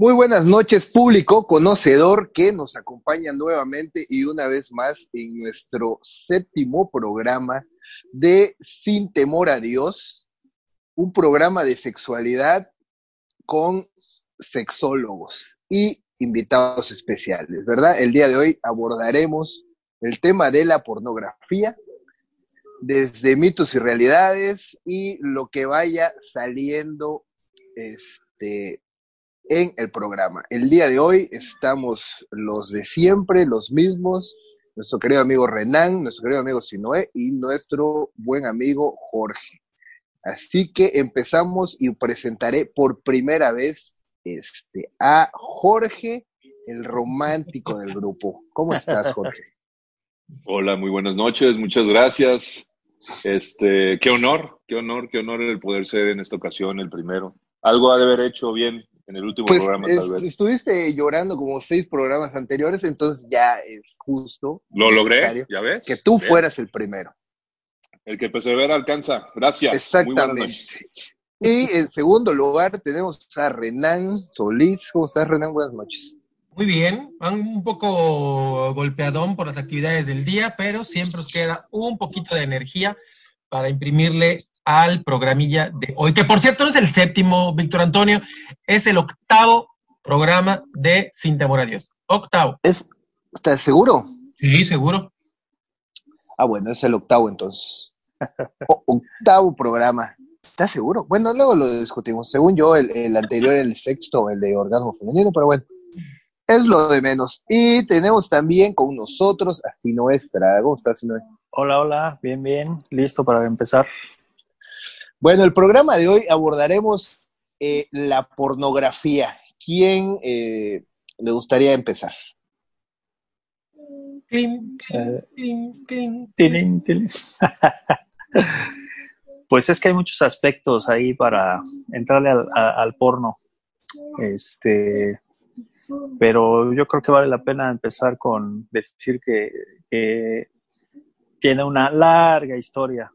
Muy buenas noches, público conocedor que nos acompaña nuevamente y una vez más en nuestro séptimo programa de Sin Temor a Dios, un programa de sexualidad con sexólogos y invitados especiales, ¿verdad? El día de hoy abordaremos el tema de la pornografía desde mitos y realidades y lo que vaya saliendo este en el programa. El día de hoy estamos los de siempre, los mismos, nuestro querido amigo Renan, nuestro querido amigo Sinoé y nuestro buen amigo Jorge. Así que empezamos y presentaré por primera vez este, a Jorge, el romántico del grupo. ¿Cómo estás, Jorge? Hola, muy buenas noches, muchas gracias. Este, qué honor, qué honor, qué honor el poder ser en esta ocasión el primero. Algo ha de haber hecho bien en el último pues, programa, tal vez. Estuviste llorando como seis programas anteriores, entonces ya es justo. Lo logré, ya ves. Que tú fueras el primero. El que persevera alcanza. Gracias. Exactamente. Y en segundo lugar tenemos a Renan Solís. ¿Cómo estás, Renan? Buenas noches. Muy bien, un poco golpeadón por las actividades del día, pero siempre os queda un poquito de energía para imprimirle al programilla de hoy, que por cierto no es el séptimo, Víctor Antonio, es el octavo programa de Sin Temor a Dios. Octavo. ¿Es, ¿Estás seguro? Sí, seguro. Ah, bueno, es el octavo entonces. octavo programa. ¿Estás seguro? Bueno, luego lo discutimos. Según yo, el, el anterior, el sexto, el de orgasmo femenino, pero bueno, es lo de menos. Y tenemos también con nosotros a Sinoestra. ¿Cómo estás, Sinoe? Hola, hola, bien, bien, listo para empezar. Bueno, el programa de hoy abordaremos eh, la pornografía. ¿Quién eh, le gustaría empezar? pues es que hay muchos aspectos ahí para entrarle al, al porno. Este, pero yo creo que vale la pena empezar con decir que, que tiene una larga historia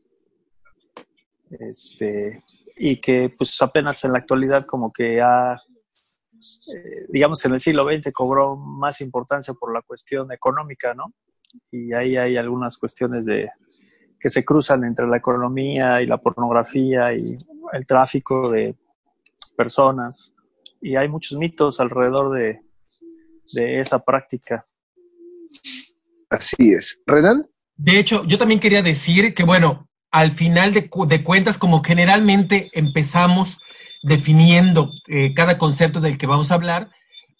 este, y que pues apenas en la actualidad como que ha, eh, digamos en el siglo XX cobró más importancia por la cuestión económica, ¿no? Y ahí hay algunas cuestiones de que se cruzan entre la economía y la pornografía y el tráfico de personas. Y hay muchos mitos alrededor de, de esa práctica. Así es. ¿Renan? De hecho, yo también quería decir que, bueno, al final de, cuentas, como generalmente empezamos definiendo eh, cada concepto del que vamos a hablar,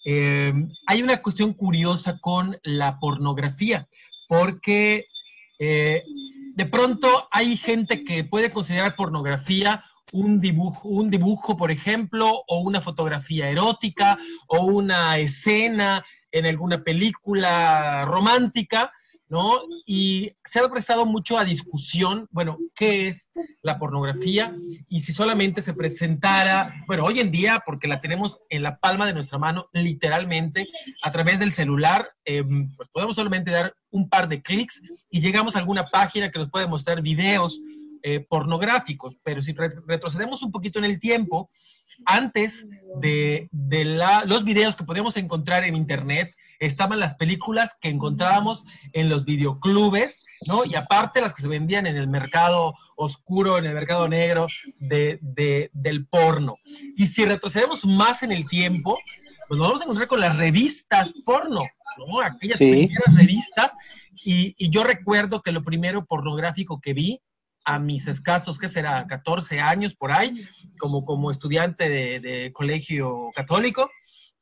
eh, hay una cuestión curiosa con la pornografía, porque eh, de pronto hay gente que puede considerar pornografía un dibujo, un dibujo, por ejemplo, o una fotografía erótica, o una escena en alguna película romántica, ¿no? Y se ha prestado mucho a discusión, bueno, ¿qué es la pornografía? Y si solamente se presentara, bueno, hoy en día, porque la tenemos en la palma de nuestra mano, literalmente, a través del celular, em, pues podemos solamente dar un par de clics y llegamos a alguna página que nos puede mostrar videos eh, pornográficos. Pero si retrocedemos un poquito en el tiempo, antes de, de la, los videos que podíamos encontrar en Internet, estaban las películas que encontrábamos en los videoclubes, ¿no? Y aparte las que se vendían en el mercado oscuro, en el mercado negro de, de, del porno. Y si retrocedemos más en el tiempo, pues nos vamos a encontrar con las revistas porno, ¿no? Aquellas primeras revistas. Y, y yo recuerdo que lo primero pornográfico que vi a mis escasos, ¿qué será? 14 años por ahí, como, como estudiante de, de colegio católico,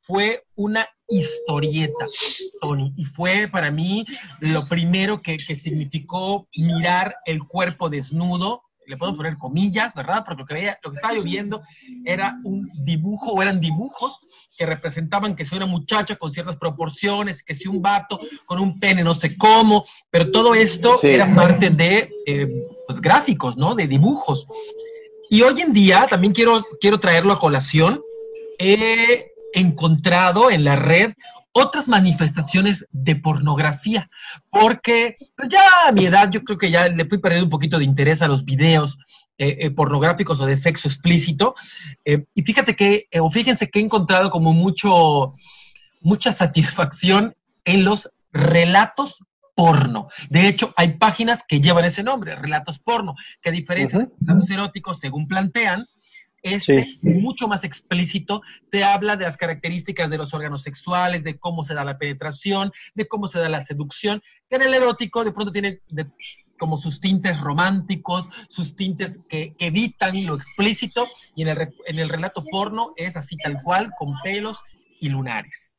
fue una historieta, Tony, y fue para mí lo primero que, que significó mirar el cuerpo desnudo le podemos poner comillas, ¿verdad? Porque lo que, veía, lo que estaba lloviendo era un dibujo o eran dibujos que representaban que si una muchacha con ciertas proporciones, que si un vato con un pene, no sé cómo, pero todo esto era parte de eh, pues, gráficos, ¿no? De dibujos. Y hoy en día, también quiero, quiero traerlo a colación, he encontrado en la red otras manifestaciones de pornografía, porque pues ya a mi edad yo creo que ya le fui perdiendo un poquito de interés a los videos eh, eh, pornográficos o de sexo explícito. Eh, y fíjate que, o fíjense que he encontrado como mucho, mucha satisfacción en los relatos porno. De hecho, hay páginas que llevan ese nombre, relatos porno, que a diferencia de relatos eróticos, según plantean, este, mucho más explícito, te habla de las características de los órganos sexuales, de cómo se da la penetración, de cómo se da la seducción, que en el erótico de pronto tiene como sus tintes románticos, sus tintes que, evitan lo explícito, y en el, en el relato porno es así tal cual, con pelos y lunares.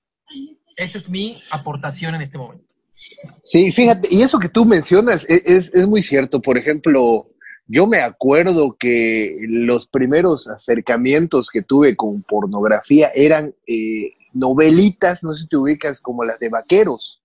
Esa es mi aportación en este momento. Sí, fíjate, y eso que tú mencionas e, es, es muy cierto. Por ejemplo, yo me acuerdo que los primeros acercamientos que tuve con pornografía eran eh, novelitas, no sé si te ubicas, como las de vaqueros.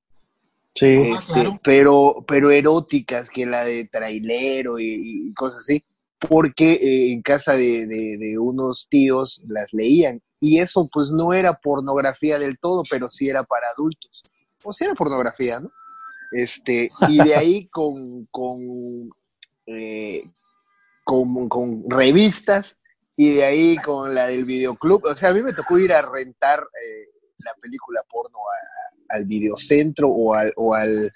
Sí, este, pero, pero eróticas, que la de trailero y, cosas así, porque eh, en casa de, de, unos tíos las leían. Y eso pues no era pornografía del todo, pero sí era para adultos. O sea, era pornografía, ¿no? Este, y de ahí con, con eh, con, revistas y de ahí con la del videoclub. O sea, a mí me tocó ir a rentar eh, la película porno al videocentro o al, o al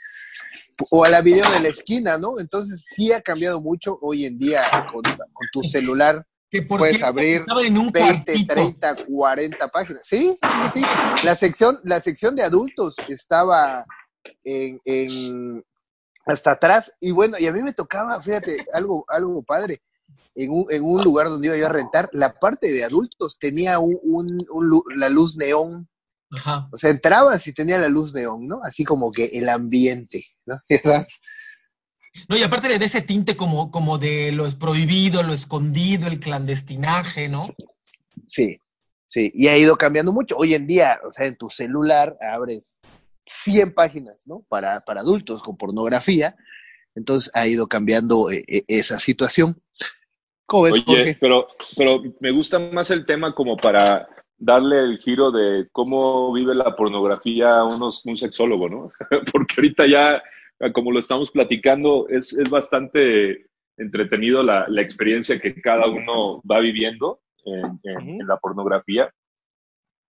o a la video de la esquina, ¿no? Entonces sí ha cambiado mucho hoy en día con, tu celular. puedes abrir 20, 30, 40 páginas. Sí, sí, sí. La sección, la sección de adultos estaba en, hasta atrás. Y bueno, y a mí me tocaba, fíjate, algo, algo padre. En un, en un lugar donde iba yo a rentar, la parte de adultos tenía un, la luz neón. Ajá. O sea, entrabas y tenía la luz neón, ¿no? Así como que el ambiente, ¿no? No, y aparte de ese tinte como, como de lo prohibido, lo escondido, el clandestinaje, ¿no? Sí, sí, y ha ido cambiando mucho. Hoy en día, o sea, en tu celular abres 100 páginas, ¿no? Para, para adultos con pornografía. Entonces ha ido cambiando eh, eh, esa situación. ¿Cómo ves, Oye, pero, pero me gusta más el tema como para darle el giro de cómo vive la pornografía unos, un sexólogo, ¿no? Porque ahorita ya, como lo estamos platicando, es, es bastante entretenido la, la, experiencia que cada uno va viviendo en, en, la pornografía.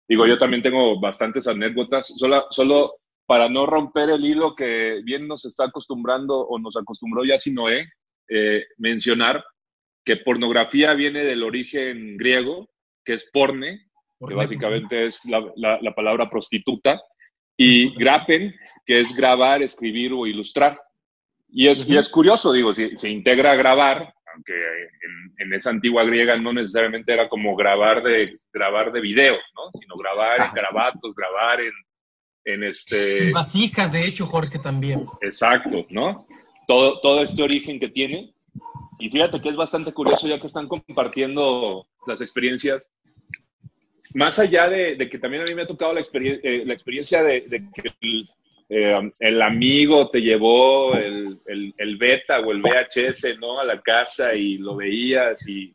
Digo, yo también tengo bastantes anécdotas. Solo, solo para no romper el hilo que bien nos está acostumbrando o nos acostumbró ya Sinoé, eh, mencionar que pornografía viene del origen griego, que es porne, que básicamente es la, la, palabra prostituta, y grapen, que es grabar, escribir o ilustrar. Y es, y es curioso, digo, si se integra grabar, aunque en, en, esa antigua griega no necesariamente era como grabar de, grabar de video, ¿no? sino grabar en grabatos, grabar en, en este... Vasijas, de hecho, Jorge, también. Exacto, ¿no? Todo, todo este origen que tiene. Y fíjate que es bastante curioso ya que están compartiendo las experiencias. Más allá de, que también a mí me ha tocado la, eh, la experiencia de, que eh, el, amigo te llevó el, el, beta o el VHS, ¿no? A la casa y lo veías y,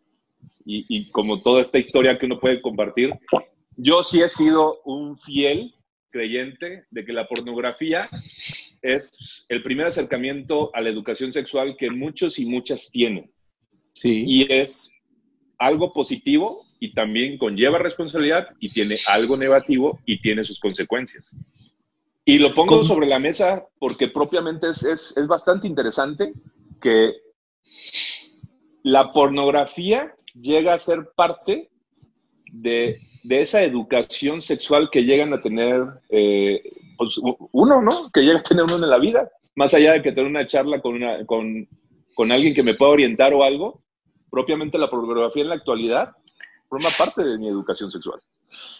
y, y como toda esta historia que uno puede compartir. Yo sí he sido un fiel creyente de que la pornografía es el primer acercamiento a la educación sexual que muchos y muchas tienen. Sí. Y es algo positivo y también conlleva responsabilidad y tiene algo negativo y tiene sus consecuencias. Y lo pongo sobre la mesa porque propiamente es, es, es bastante interesante que la pornografía llega a ser parte de de esa educación sexual que llegan a tener eh, pues, uno, ¿no? Que llega a tener uno en la vida, más allá de que tener una charla con, una, con, con alguien que me pueda orientar o algo, propiamente la pornografía en la actualidad forma parte de mi educación sexual.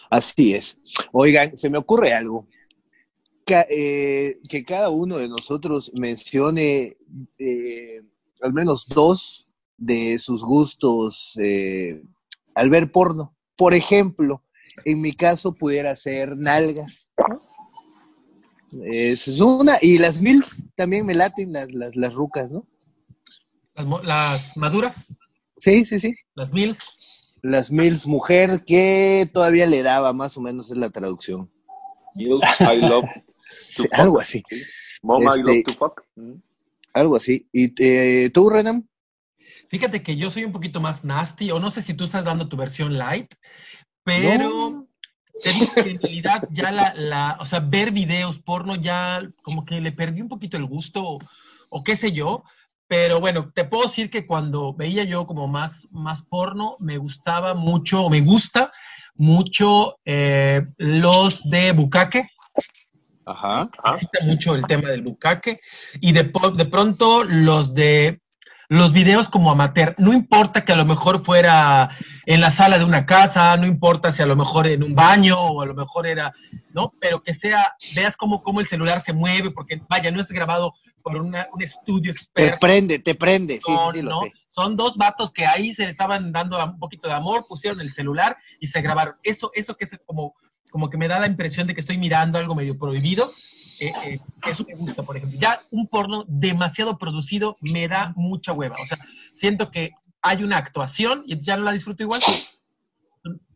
Así es. Oigan, se me ocurre algo. Eh, que cada uno de nosotros mencione eh, al menos dos de sus gustos eh, al ver porno. Por ejemplo, en mi caso pudiera ser nalgas. Es una, y las mil también me laten las, las, rucas, ¿no? Las, maduras. Sí, sí, sí. Las mil. Las mil mujer que todavía le daba, más o menos es la traducción. I love algo así. Mama, I love este, to fuck. Mm. Algo así. ¿Y eh, tú, Renan? Fíjate que yo soy un poquito más nasty, o no sé si tú estás dando tu versión light, pero en realidad ya la, la, o sea, ver videos porno ya como que le perdí un poquito el gusto, o, qué sé yo, pero bueno, te puedo decir que cuando veía yo como más, más porno, me gustaba mucho, o me gusta mucho eh, los de bucaque. Ajá. Existe mucho el tema del bucaque. Y de, de pronto los de los videos como amateur. No importa que a lo mejor fuera en la sala de una casa, no importa si a lo mejor en un baño o a lo mejor era, ¿no? Pero que sea, veas cómo, cómo el celular se mueve, porque vaya, no es grabado por un estudio experto. Te prende, te prende, sí, sí, lo sé. Son dos vatos que ahí se le estaban dando un poquito de amor, pusieron el celular y se grabaron. Eso, eso que es como, como que me da la impresión de que estoy mirando algo medio prohibido eh, eh, eso me gusta, por ejemplo. Ya un porno demasiado producido me da mucha hueva. O sea, siento que hay una actuación y ya no la disfruto igual.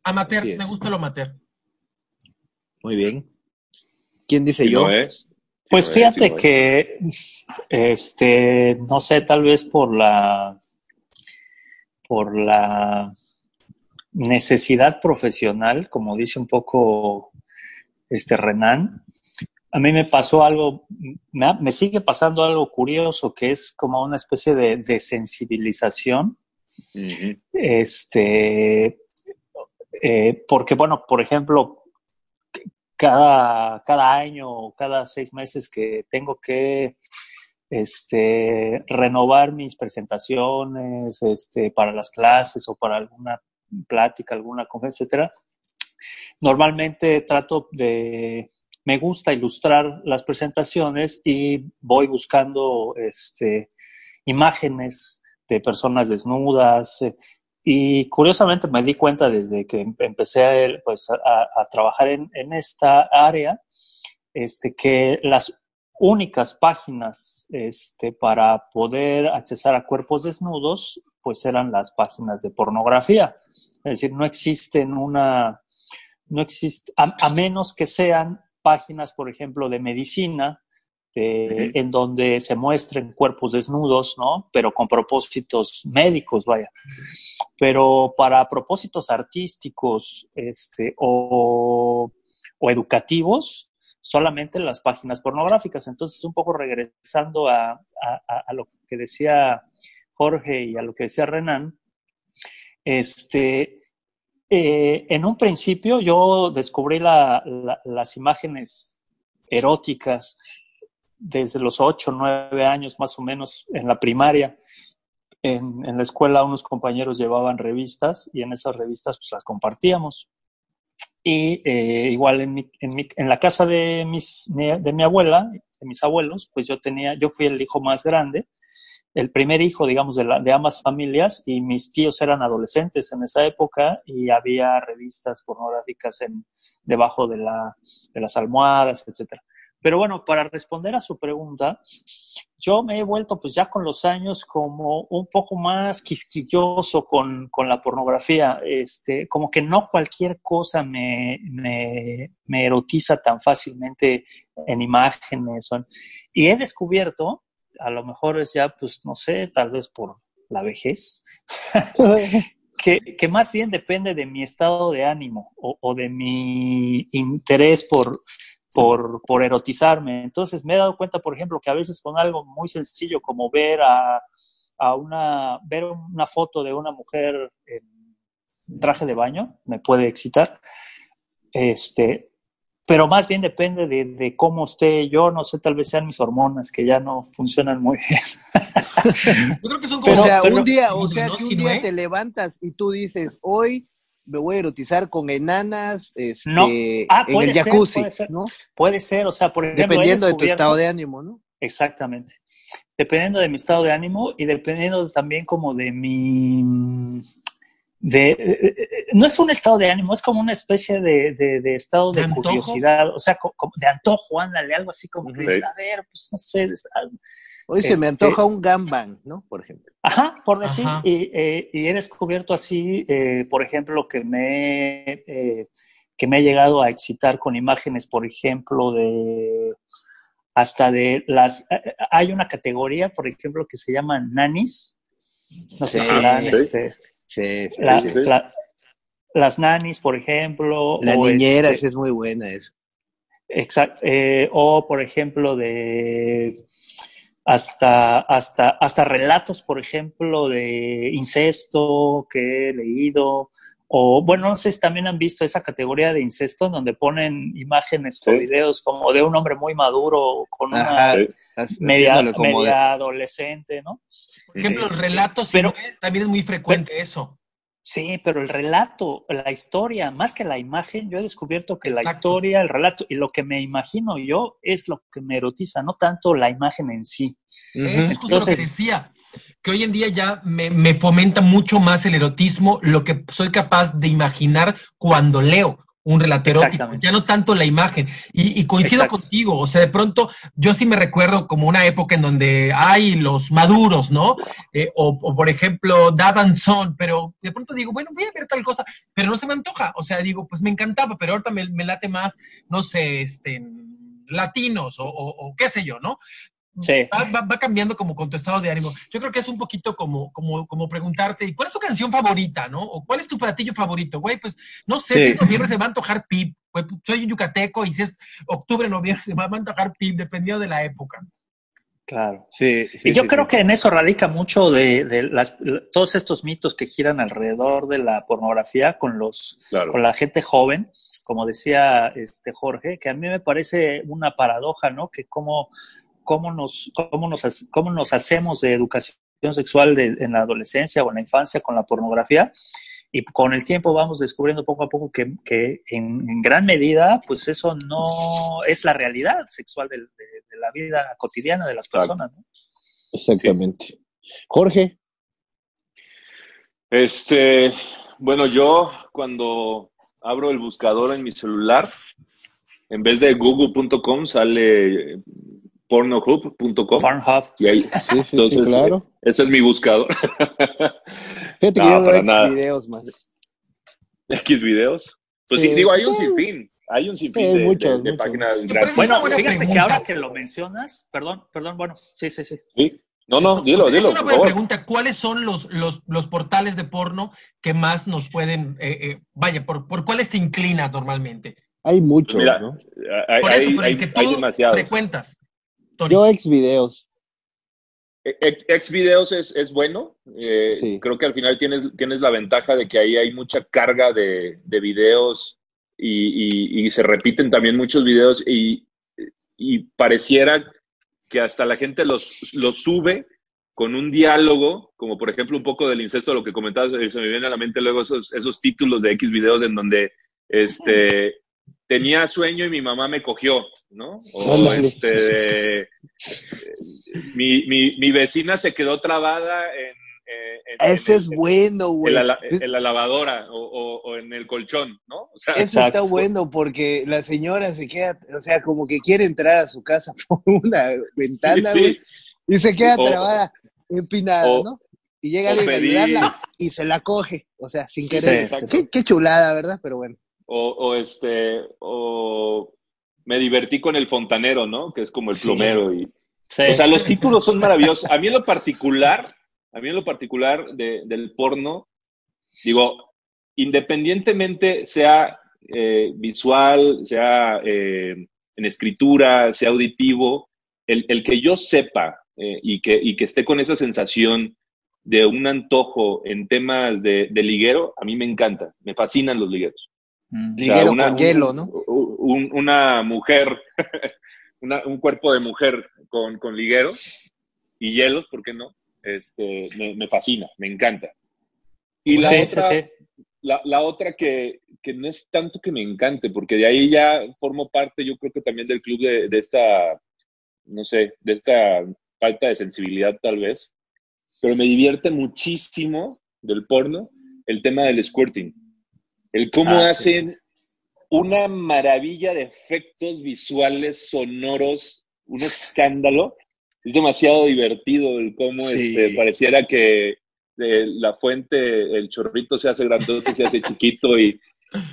Amateur, me gusta lo amateur. Muy bien. ¿Quién dice yo? Pues fíjate que, este, no sé, tal vez por la, por la necesidad profesional, como dice un poco este Renan, a mí me pasó algo, me, sigue pasando algo curioso, que es como una especie de, de sensibilización. Este, eh, porque, bueno, por ejemplo, cada, cada año o cada seis meses que tengo que este, renovar mis presentaciones este, para las clases o para alguna plática, alguna conferencia, etcétera, normalmente trato de me gusta ilustrar las presentaciones y voy buscando este, imágenes de personas desnudas. Eh, y curiosamente me di cuenta desde que em, empecé a, pues, trabajar en, en, esta área este, que las únicas páginas este, para poder accesar a cuerpos desnudos pues eran las páginas de pornografía. Es decir, no existen una, no existe, a menos que sean páginas, por ejemplo, de medicina, en donde se muestren cuerpos desnudos, ¿no? Pero con propósitos médicos, vaya. Pero para propósitos artísticos este, o, educativos, solamente las páginas pornográficas. Entonces, un poco regresando a, lo que decía Jorge y a lo que decía Renan, este, eh, en un principio yo descubrí las imágenes eróticas desde los 8, 9 años más o menos en la primaria. En, la escuela unos compañeros llevaban revistas y en esas revistas pues las compartíamos. Y eh, igual en, la casa de, mis, de mi abuela, de mis abuelos, pues yo tenía, yo fui el hijo más grande el primer hijo, digamos, de, la, de, ambas familias y mis tíos eran adolescentes en esa época y había revistas pornográficas en, debajo de, la, de las almohadas, etc. Pero bueno, para responder a su pregunta, yo me he vuelto pues ya con los años como un poco más quisquilloso con, con la pornografía, este, como que no cualquier cosa me, me, me erotiza tan fácilmente en imágenes. y he descubierto a lo mejor es ya, pues no sé, tal vez por la vejez, que, más bien depende de mi estado de ánimo o, de mi interés por, por, por, erotizarme. Entonces me he dado cuenta, por ejemplo, que a veces con algo muy sencillo como ver a, a una, ver una foto de una mujer en traje de baño me puede excitar. Este, pero más bien depende de, cómo esté yo, no sé, tal vez sean mis hormonas que ya no funcionan muy bien. yo creo que son como... o sea, un día, o sea, que un día te levantas y tú dices, hoy me voy a erotizar con enanas este, No. Ah, en el ser, jacuzzi, puede ser. ¿no? Puede ser, o sea, por ejemplo. Dependiendo de tu estado de ánimo, ¿no? Exactamente. Dependiendo de mi estado de ánimo y dependiendo también como de mi... De, eh, eh, no es un estado de ánimo, es como una especie de, de- de estado de, curiosidad, o sea, co- como de antojo, ándale, algo así como que dices, a ver, pues no sé, es- ah, Hoy se me Este- antoja un gangbang, ¿no? Por ejemplo. Ajá, por decir, Ajá. Y, eh, y he descubierto así, eh, por ejemplo, que me, eh, que me he llegado a excitar con imágenes, por ejemplo, de hasta de las... eh, Hay una categoría, por ejemplo, que se llama nanis. No sé Sí. si la han, Sí. este, Sí, sí, la- sí. sí. la- las nanis, por ejemplo. La o niñera este, es muy buena eso. Exact- eh, o por ejemplo de hasta, hasta, hasta relatos, por ejemplo, de incesto que he leído. O bueno, no sé si también han visto esa categoría de incesto en donde ponen imágenes o Sí. videos como de un hombre muy maduro con una Ajá, media, de- adolescente, ¿no? Por ejemplo, los relatos pero- cine, también es muy frecuente eso. Sí, pero el relato, la historia, más que la imagen, yo he descubierto que la historia, el relato y lo que me imagino yo es lo que me erotiza, no tanto la imagen en sí. Eso es justo lo que Entonces- decía, que hoy en día ya me, me fomenta mucho más el erotismo, lo que soy capaz de imaginar cuando leo un relato erótico, ya no tanto la imagen. Y, y coincido Exacto. contigo, o sea, de pronto yo sí me recuerdo como una época en donde hay los maduros, ¿no? Eh, o, o, por ejemplo, Dad and Son, pero de pronto digo, bueno, voy a ver tal cosa, pero no se me antoja, o sea, digo, pues me encantaba, pero ahorita me, me late más, no sé, este, latinos o, o- o qué sé yo, ¿no? Sí. Va, va- va cambiando como con tu estado de ánimo. Yo creo que es un poquito como, como, como preguntarte, ¿y cuál es tu canción favorita, no? O cuál es tu platillo favorito, güey? Pues no sé, Sí. si es noviembre se va a antojar pip, güey, soy yucateco y si es octubre, noviembre se va a antojar pip, dependiendo de la época. Claro. Sí, sí, y yo sí, creo sí. que en eso radica mucho de, de las, todos estos mitos que giran alrededor de la pornografía con los Claro. con la gente joven, como decía este Jorge, que a mí me parece una paradoja, ¿no? Que cómo, cómo, nos, cómo, nos, cómo nos hacemos de educación sexual de- en la adolescencia o en la infancia con la pornografía y con el tiempo vamos descubriendo poco a poco que, que en, en gran medida, pues eso no es la realidad sexual de, de la vida cotidiana de las personas, ¿no? Exactamente. Jorge, Este, bueno, yo cuando abro el buscador en mi celular, en vez de google.com sale pornohub.com Pornhub. y ahí, sí, sí, entonces, sí, claro. ese es mi buscador. Fíjate que no, yo veo nada. videos más. X videos. Pues sí, Sí, digo, hay un sinfín, hay un sinfín Sí, de, muchos, de- de páginas Pero Bueno, fíjate que ahora que lo mencionas, perdón, perdón, bueno, sí, sí, sí. Sí. No, no, dilo, dilo, es una por buena favor. pregunta. ¿Cuáles son los, los, los portales de porno que más nos pueden, eh, eh, vaya, por, por cuáles te inclinas normalmente? Hay muchos, Mira, ¿no? Hay, Por eso, hay- por hay- el que hay tú demasiados. frecuentas. Yo ex videos. Ex, ex videos es, es bueno. Eh, Sí. Creo que al final tienes, tienes la ventaja de que ahí hay mucha carga de, de videos y, y- y se repiten también muchos videos y, y pareciera que hasta la gente los, los sube con un diálogo, como por ejemplo un poco del incesto, lo que comentabas, eh, se me viene a la mente luego esos, esos títulos de X videos en donde este, tenía sueño y mi mamá me cogió, ¿no? O este, de- mi, mi, mi vecina se quedó trabada en, eh, en- Ese en- es en- bueno, en güey. la- en la lavadora o, o- o en el colchón, ¿no? O sea, Eso Exacto. está bueno porque la señora se queda, o sea, como que quiere entrar a su casa por una ventana, sí, güey, y se queda O- trabada, empinada, o- ¿no? Y llega alguien a pedir- ayudarla y se la coge, o sea, sin querer. Sí, sí, qué, qué chulada, ¿verdad? Pero bueno. O, o este, o me divertí con el fontanero, ¿no? Que es como el Sí. plomero y, Sí. O sea, los títulos son maravillosos. A mí en lo particular, a mí en lo particular de- del porno, digo, independientemente sea eh, visual, sea eh, en escritura, sea auditivo, el, el que yo sepa eh, y, que, y que esté con esa sensación de un antojo en temas de, de liguero, a mí me encanta, me fascinan los ligueros. O sea, Liguero una- con hielo, ¿no? un- un- una mujer, una- un cuerpo de mujer con, con liguero y hielos, ¿por qué no? Este, me, me fascina, me encanta. Y la Sí, otra, sí, sí. la, la otra que, que, no es tanto que me encante, porque de ahí ya formo parte, yo creo que también del club de, de esta, no sé, de esta falta de sensibilidad tal vez, pero me divierte muchísimo del porno el tema del squirting. El cómo ah, hacen una maravilla de efectos visuales, sonoros, un escándalo. Es demasiado divertido el cómo este, pareciera que la fuente, el chorrito se hace grandote, se hace chiquito y,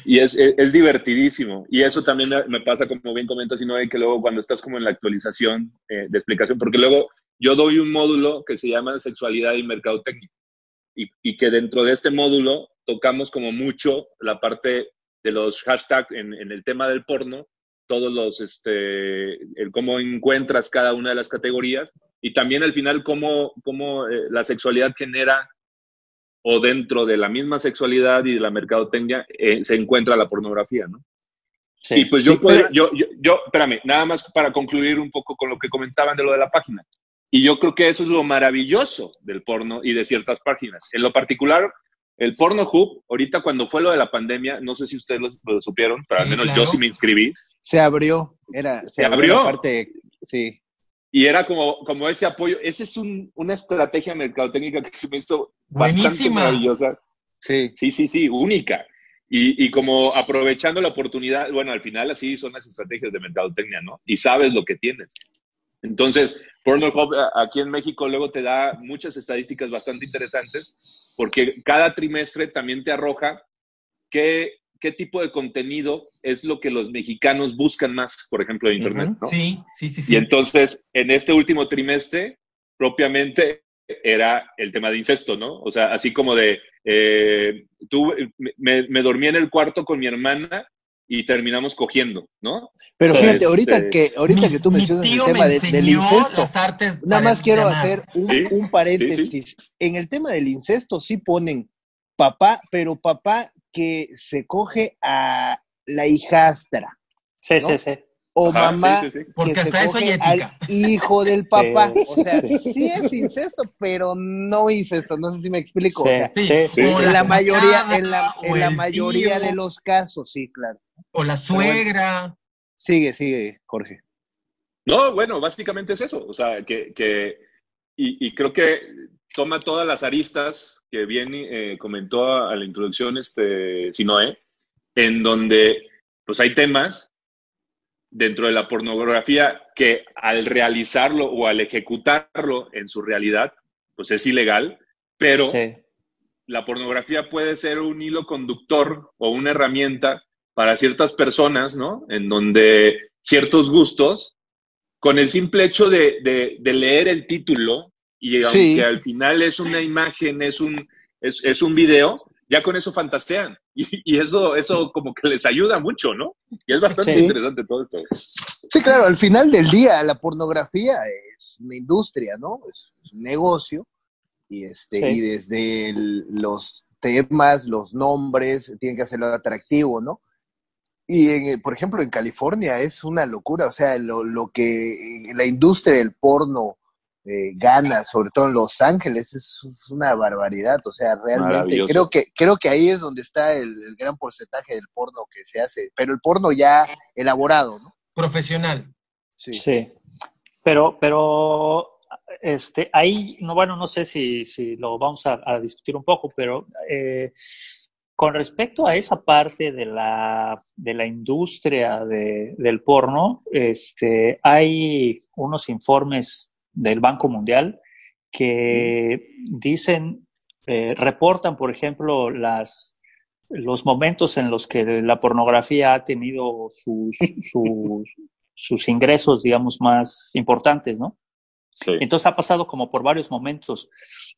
y es, es, divertidísimo. Y eso también me pasa, como bien comentas, sino que luego cuando estás como en la actualización eh, de explicación, porque luego yo doy un módulo que se llama Sexualidad y Mercadotecnia. Y, y que dentro de este módulo tocamos como mucho la parte de los hashtags en, en el tema del porno, todos los, este, el cómo encuentras cada una de las categorías y también al final cómo, cómo eh, la sexualidad genera o dentro de la misma sexualidad y de la mercadotecnia eh, se encuentra la pornografía, ¿no? Sí, y pues yo, yo, yo, yo, espérame, nada más para concluir un poco con lo que comentaban de lo de la página. Y yo creo que eso es lo maravilloso del porno y de ciertas páginas. En lo particular, el Porno Hub, ahorita cuando fue lo de la pandemia, no sé si ustedes lo, supieron, pero al menos yo sí me inscribí. Se abrió, era, se, abrió. Parte, sí. Y era como, como ese apoyo, esa es un, una estrategia mercadotécnica que se me hizo bastante maravillosa. Sí. Sí, sí, sí, única. Y, y, como aprovechando la oportunidad, bueno, al final así son las estrategias de mercadotecnia, ¿no? Y sabes lo que tienes. Entonces, Pornhub aquí en México luego te da muchas estadísticas bastante interesantes porque cada trimestre también te arroja qué, qué tipo de contenido es lo que los mexicanos buscan más, por ejemplo, en Internet. ¿no? Sí, sí, sí, sí. Y entonces, en este último trimestre, propiamente era el tema de incesto, ¿no? O sea, así como de, eh, tú, me, me dormí en el cuarto con mi hermana y terminamos cogiendo, ¿no? Pero fíjate, ahorita este, que ahorita que tú mencionas el tema del incesto, nada más quiero hacer un, paréntesis. En el tema del incesto sí ponen papá, pero papá que se coge a la hijastra. Sí, sí, sí. O mamá que se coge al hijo del papá. O sea, sí es incesto, pero no incesto. No sé si me explico. o sea, en la mayoría, en la, en la mayoría de los casos, sí, claro. O la suegra. sigue, sigue, Jorge. No, bueno, básicamente es eso. O sea, que, que y, creo que toma todas las aristas que bien eh, comentó a, la introducción este Sinoé, en donde pues hay temas dentro de la pornografía que al realizarlo o al ejecutarlo en su realidad, pues es ilegal, pero la pornografía puede ser un hilo conductor o una herramienta para ciertas personas, ¿no? En donde ciertos gustos, con el simple hecho de, de, leer el título, y aunque al final es una imagen, es un, es, es un video, ya con eso fantasean. Y, y, eso, eso como que les ayuda mucho, ¿no? Y es bastante interesante todo esto. Sí, claro, al final del día la pornografía es una industria, ¿no? Es, un negocio. Y, este, y desde los temas, los nombres, tienen que hacerlo atractivo, ¿no? Y, en, por ejemplo, en California es una locura, o sea, lo, lo que la industria del porno eh, gana, sobre todo en Los Ángeles, es, una barbaridad, o sea, realmente creo que, creo que ahí es donde está el, gran porcentaje del porno que se hace, pero el porno ya elaborado, ¿no? Profesional. Sí. sí. Pero, pero este, ahí, no, bueno, no sé si, si lo vamos a, a discutir un poco, pero eh, con respecto a esa parte de la, de la industria de, del porno, este, hay unos informes del Banco Mundial que dicen, eh, reportan, por ejemplo, las, los momentos en los que la pornografía ha tenido sus, sus, sus ingresos, digamos, más importantes, ¿no? Entonces ha pasado como por varios momentos.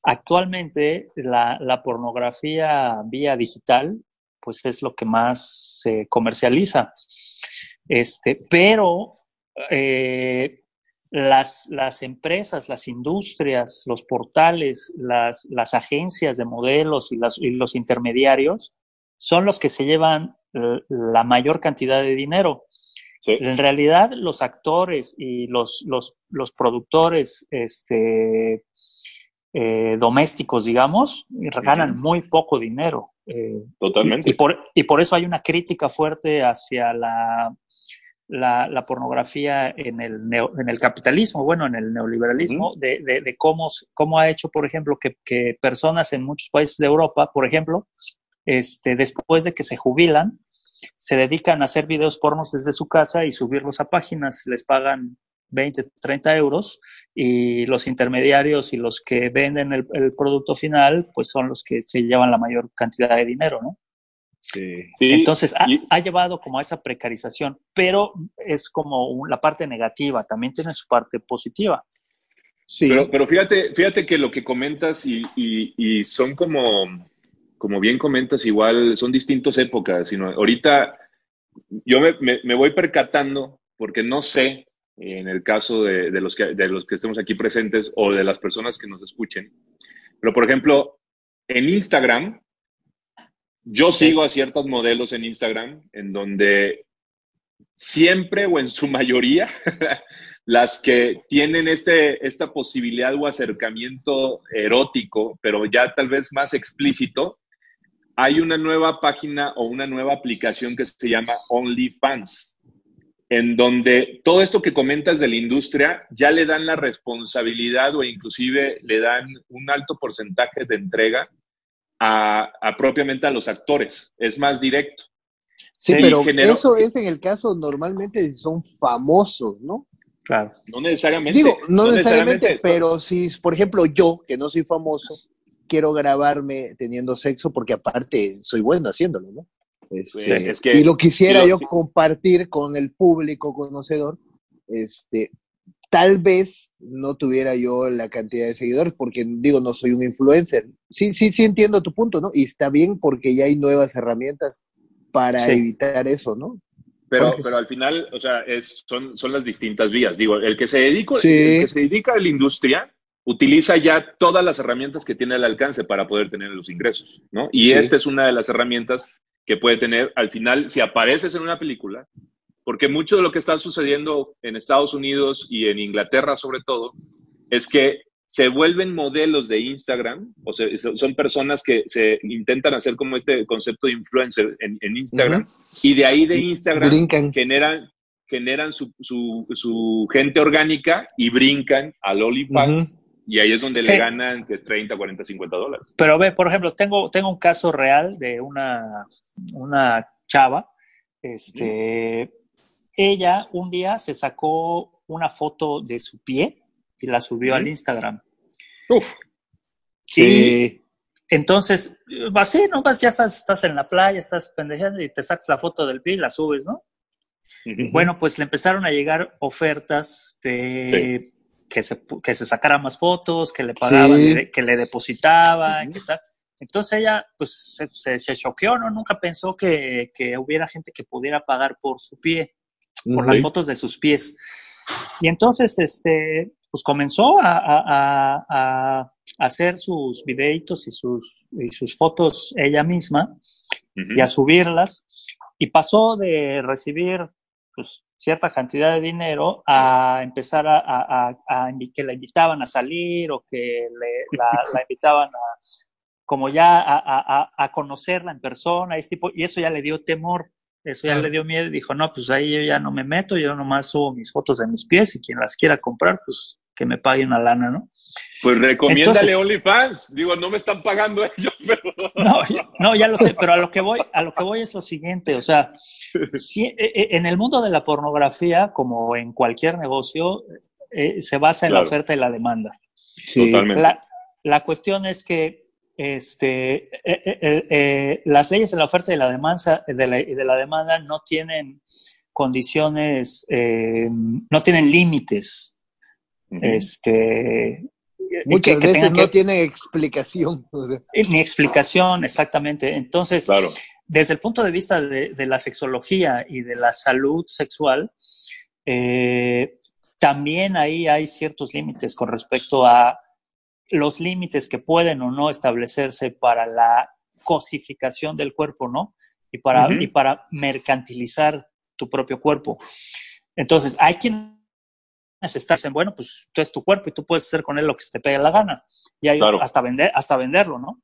Actualmente la, pornografía vía digital, pues es lo que más se comercializa. Este, pero eh, las, las, empresas, las industrias, los portales, las, las agencias de modelos y, y, los intermediarios son los que se llevan la mayor cantidad de dinero. En realidad, los actores y los, los, los productores este, eh, domésticos, digamos, ganan muy poco dinero. Eh, Totalmente. Y, por, y por eso hay una crítica fuerte hacia la, la, pornografía en el, en el capitalismo, bueno, en el neoliberalismo, de, de, cómo, cómo ha hecho, por ejemplo, que, que, personas en muchos países de Europa, por ejemplo, este, después de que se jubilan, se dedican a hacer videos pornos desde su casa y subirlos a páginas, les pagan 20, 30 euros y los intermediarios y los que venden el, producto final, pues son los que se llevan la mayor cantidad de dinero, ¿no? Sí. Entonces, ha, llevado como a esa precarización, pero es como la parte negativa, también tiene su parte positiva. Sí. Pero, pero fíjate, fíjate que lo que comentas y, y, son como, como bien comentas, igual son distintas épocas, sino ahorita yo me, me, me voy percatando porque no sé en el caso de, los que, de los que estemos aquí presentes o de las personas que nos escuchen. Pero, por ejemplo, en Instagram, yo sigo a ciertos modelos en Instagram en donde siempre o en su mayoría las que tienen este, esta posibilidad o acercamiento erótico, pero ya tal vez más explícito, hay una nueva página o una nueva aplicación que se llama OnlyFans en donde todo esto que comentas de la industria ya le dan la responsabilidad o inclusive le dan un alto porcentaje de entrega a, propiamente a los actores. Es más directo. Sí, pero eso es en el caso normalmente si son famosos, ¿no? Claro. No necesariamente. Digo, no, necesariamente, pero si, por ejemplo, yo, que no soy famoso, quiero grabarme teniendo sexo porque aparte soy bueno haciéndolo, ¿no? Este, y lo quisiera yo compartir con el público conocedor, este, tal vez no tuviera yo la cantidad de seguidores, porque digo, no soy un influencer. Sí, sí, sí entiendo tu punto, ¿no? Y está bien porque ya hay nuevas herramientas para evitar eso, ¿no? Pero, pero al final, o sea, es, son, son las distintas vías. Digo, el que se dedica, el que se dedica a la industria utiliza ya todas las herramientas que tiene al alcance para poder tener los ingresos, ¿no? Y esta es una de las herramientas que puede tener al final si apareces en una película, porque mucho de lo que está sucediendo en Estados Unidos y en Inglaterra sobre todo, es que se vuelven modelos de Instagram, o sea, son personas que se intentan hacer como este concepto de influencer en, Instagram, y de ahí de Instagram generan, generan su, su, gente orgánica y brincan al OnlyFans. Y ahí es donde le ganan de 30, 40, 50 dólares. Pero ve, por ejemplo, tengo, tengo un caso real de una, una chava. Este, Ella un día se sacó una foto de su pie y la subió al Instagram. Uf. Sí. entonces, así, no vas, ya estás en la playa, estás pendejando y te sacas la foto del pie y la subes, ¿no? Bueno, pues le empezaron a llegar ofertas de que se, que se sacara más fotos, que le pagaban, que le depositaban, ¿qué tal. Entonces ella, pues, se, se, choqueó, ¿no? Nunca pensó que, que, hubiera gente que pudiera pagar por su pie, por las fotos de sus pies. Y entonces, este, pues comenzó a, a, a, hacer sus videitos y sus, y sus fotos ella misma y a subirlas. Y pasó de recibir, pues, cierta cantidad de dinero a empezar a, a, a, que la invitaban a salir o que le, la, invitaban a como ya a, conocerla en persona, y, tipo, y eso ya le dio temor, eso ya le dio miedo y dijo, no, pues ahí yo ya no me meto, yo nomás subo mis fotos de mis pies y quien las quiera comprar, pues que me pague una lana, ¿no? Pues recomiéndale OnlyFans. Digo, no me están pagando ellos, pero... No, no, ya lo sé, pero a lo que voy, a lo que voy es lo siguiente, o sea, si, e, e, en el mundo de la pornografía, como en cualquier negocio, eh, se basa en la oferta y la demanda. Sí. Totalmente. La, la cuestión es que este, eh, eh, las leyes de la oferta y la demanda, de la, de la demanda no tienen condiciones, no tienen límites. Este, Muchas veces no tiene explicación. Ni explicación, exactamente. Entonces, desde el punto de vista de, la sexología y de la salud sexual, eh, también ahí hay ciertos límites con respecto a los límites que pueden o no establecerse para la cosificación del cuerpo, ¿no? Y para, y para mercantilizar tu propio cuerpo. Entonces, hay quien estás en, bueno, pues tú es tu cuerpo y tú puedes hacer con él lo que se te pegue la gana. Y hay hasta, vender, hasta venderlo, ¿no?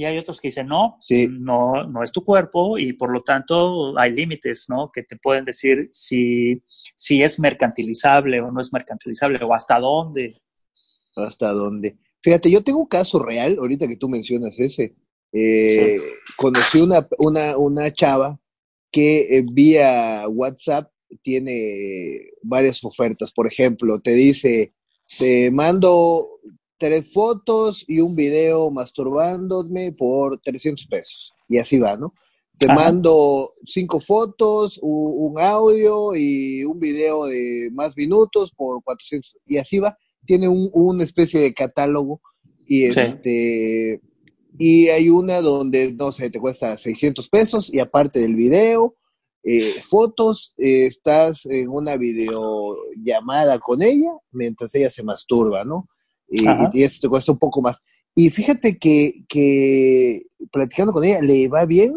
y hay otros que dicen, no, Sí. no, no es tu cuerpo y por lo tanto hay límites, ¿no? Que te pueden decir si, si es mercantilizable o no es mercantilizable o hasta dónde. ¿Hasta dónde? Fíjate, yo tengo un caso real, ahorita que tú mencionas ese. Eh, Conocí una, una, una chava que eh, vía WhatsApp tiene varias ofertas. Por ejemplo, te dice, te mando tres fotos y un video masturbándome por 300 pesos. Y así va, ¿no? Te Ajá. mando cinco fotos, un audio y un video de más minutos por 400. Y así va. Tiene un, una especie de catálogo y Sí. este y hay una donde no sé te cuesta 600 pesos y aparte del video eh, fotos eh, estás en una videollamada con ella mientras ella se masturba no y, eso te cuesta un poco más y fíjate que, que platicando con ella le va bien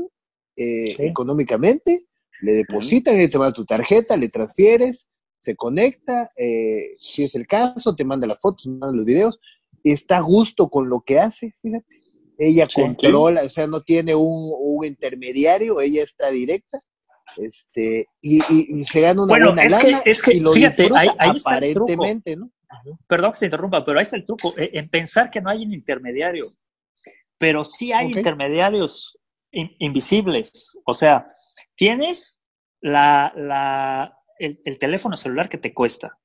eh, Sí. económicamente le depositan ella te manda tu tarjeta le transfieres se conecta eh, si es el caso te manda las fotos manda los videos está a gusto con lo que hace, fíjate. Ella Sí. controla, o sea, no tiene un, un intermediario, ella está directa, este, y, y- y se gana una Bueno, buena es que- lana es que, y lo fíjate, disfruta ahí- ahí aparentemente, ¿no? Perdón que te interrumpa, pero ahí está el truco, eh, en pensar que no hay un intermediario. Pero sí hay intermediarios in- invisibles. O sea, tienes la, la- el, el teléfono celular que te cuesta.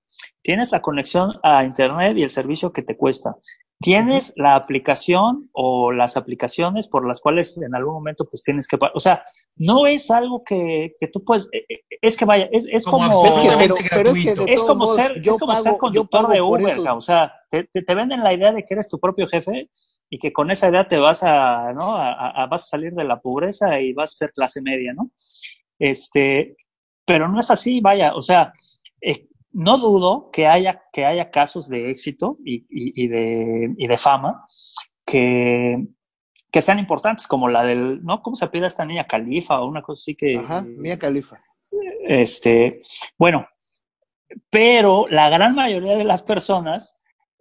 Tienes la conexión a Internet y el servicio que te cuesta. Tienes la aplicación o las aplicaciones por las cuales en algún momento pues tienes que pagar. O sea, no es algo que, que tú puedes... eh, eh, Es que vaya, es, es Como como... Es que, pero, Absolutamente pero es que de gratuito. Es todos como modos, ser, yo es como ser pago, conductor de por Uber, o sea, te, te, te venden la idea de que eres tu propio jefe y que con esa idea te vas a, ¿no? A, a- a- vas a salir de la pobreza y vas a ser clase media, ¿no? Este, pero no es así, vaya, o sea, eh, no dudo que haya, que haya casos de éxito y, y- y de, y de fama que, que sean importantes, como la del, ¿no? ¿Cómo se pide esta niña Califa o una cosa así que... Ajá, Mía Califa. Este, bueno, pero la gran mayoría de las personas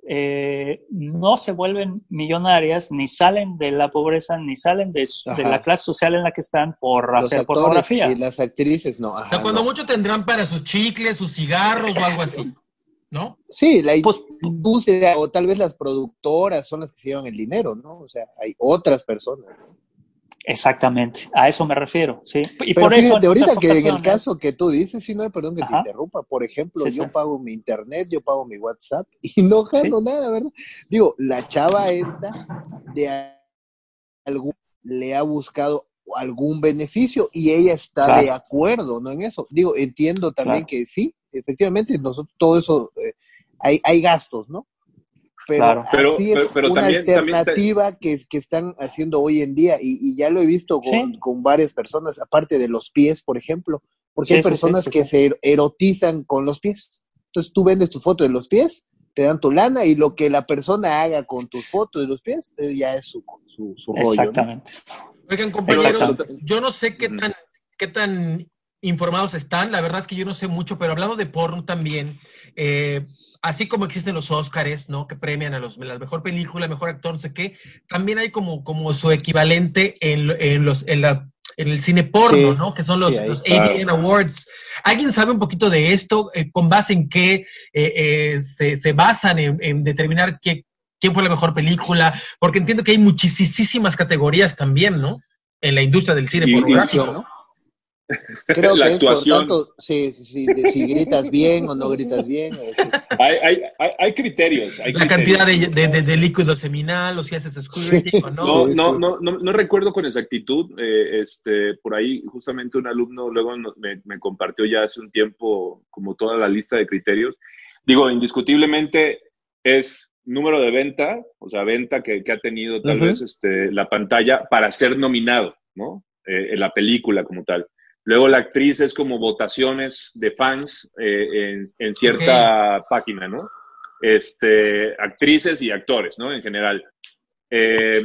eh, no se vuelven millonarias, ni salen de la pobreza, ni salen de, la clase social en la que están por Los hacer pornografía. y las actrices, no. O Ajá, sea, cuando no. mucho tendrán para sus chicles, sus cigarros o algo así, ¿no? Sí, la Pues- industria o tal vez las productoras son las que se llevan el dinero, ¿no? O sea, hay otras personas. Exactamente, a eso me refiero, sí. Y Pero por eso fíjate, en ahorita que en el caso que tú dices, si no, eh, perdón que Ajá. te interrumpa, por ejemplo, Sí, yo sí. pago mi internet, yo pago mi WhatsApp y no gano nada, ¿verdad? Digo, la chava esta de algún le ha buscado algún beneficio y ella está Claro. de acuerdo, ¿no? En eso. Digo, entiendo también Claro. que sí, efectivamente, nosotros todo eso eh, hay, hay gastos, ¿no? Pero Claro. Pero- así es pero- pero una también- también te- alternativa que, que están haciendo hoy en día y, y ya lo he visto con, Sí. con varias personas, aparte de los pies, por ejemplo, porque Sí, hay personas sí, que sí. se er- erotizan con los pies. Entonces tú vendes tu foto de los pies, te dan tu lana y lo que la persona haga con tus fotos de los pies eh, ya es su, su, su rollo. ¿no? Exactamente. Oigan, compañeros, Exactamente. yo no sé qué tan, qué tan informados están, la verdad es que yo no sé mucho, pero hablando de porno también, eh, así como existen los Óscares, ¿no? Que premian a los, la mejor película, mejor actor, no sé qué, también hay como, como su equivalente en, lo- en los, en la, en el cine porno, Sí, ¿no? Que son los, sí, los. AVN Awards. ¿Alguien sabe un poquito de esto? Eh, ¿Con base en qué eh, eh, se, se basan en, en determinar qué, quién fue la mejor película? Porque entiendo que hay muchísimas categorías también, ¿no? En la industria del cine pornográfico. ¿no? Creo La que es por tanto, sí, de si gritas bien o no gritas bien. eh. Hay, hay, hay, hay criterios. Hay la criterios. cantidad de, de- de- de líquido seminal, o si haces squirting o no. No, Sí, no, sí. no, no, no recuerdo con exactitud. eh, este, por ahí, justamente un alumno luego no- me, me compartió ya hace un tiempo como toda la lista de criterios. Digo, indiscutiblemente es número de venta, o sea, venta que, que ha tenido tal vez este, la pantalla para ser nominado, ¿no? Eh, en la película como tal. Luego la actriz es como votaciones de fans eh, en, en cierta página, ¿no? Este, actrices y actores, ¿no? En general. Eh,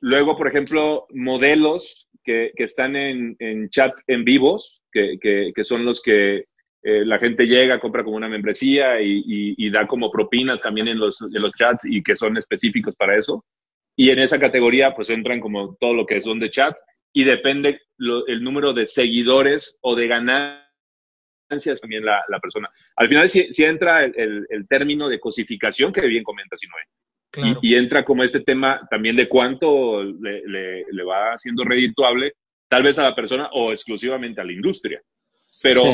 luego, por ejemplo, modelos que, que están en, en chat en vivos, que, que, que son los que eh, la gente llega, compra como una membresía y, y- y da como propinas también en los, en los chats y que son específicos para eso. y en esa categoría pues entran como todo lo que son de chat y depende el número de seguidores o de ganancias también la, la persona. Al final si, entra el, el, término de cosificación que bien comenta Sinoé. Claro. Y, entra como este tema también de cuánto le, le, le, va siendo redituable tal vez a la persona o exclusivamente a la industria. Pero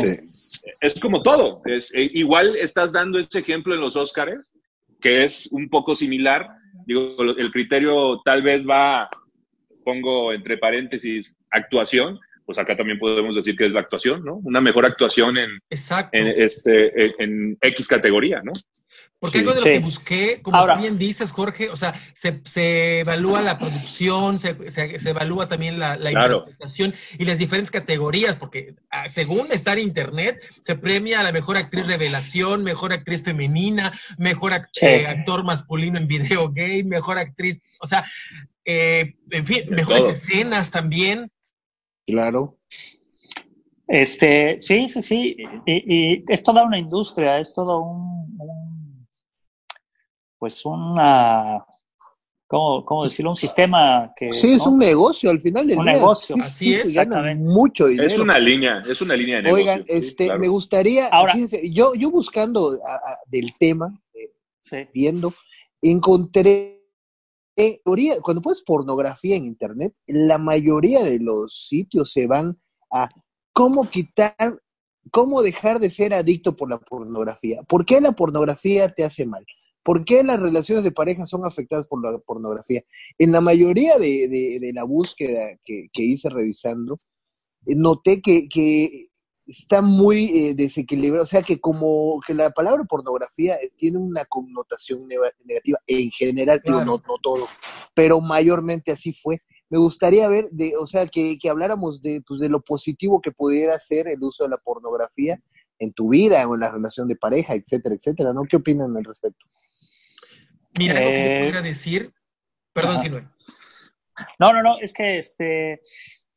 es como todo. Es, eh, igual estás dando ese ejemplo en los Óscares, que es un poco similar. Digo, el criterio tal vez va, pongo entre paréntesis, actuación. Pues acá también podemos decir que es la actuación, ¿no? Una mejor actuación en, en, este, en X categoría, ¿no? Porque algo de lo que busqué, como bien dices, Jorge, o sea, se, se evalúa la producción, se, se, evalúa también la, la interpretación y las diferentes categorías, porque ah, según está en internet, se premia a la mejor actriz revelación, mejor actriz femenina, mejor eh, actor masculino en video game, mejor actriz, o sea, eh, en fin, mejores escenas también. Claro. Este, sí, sí, sí, y, y, es toda una industria, es todo un pues una, ¿cómo, cómo decirlo? Un sistema que... Sí, es un negocio al final del un negocio, así es. mucho dinero. Es una línea, es una línea de negocio. Oigan, este, me gustaría, Ahora, yo, yo buscando del tema, viendo, encontré teoría, cuando pones pornografía en internet, la mayoría de los sitios se van a cómo quitar, cómo dejar de ser adicto por la pornografía. ¿Por qué la pornografía te hace mal? ¿Por qué las relaciones de pareja son afectadas por la pornografía? En la mayoría de, la búsqueda que, hice revisando, eh, noté que, está muy eh, desequilibrado, o sea que como que la palabra pornografía tiene una connotación negativa en general, digo, no, no todo, pero mayormente así fue. Me gustaría ver, de, o sea, que, habláramos de, pues, de lo positivo que pudiera ser el uso de la pornografía en tu vida o en la relación de pareja, etcétera, etcétera, ¿no? ¿Qué opinan al respecto? Mira, algo que te pudiera decir. Perdón, si no. No, no, no, es que este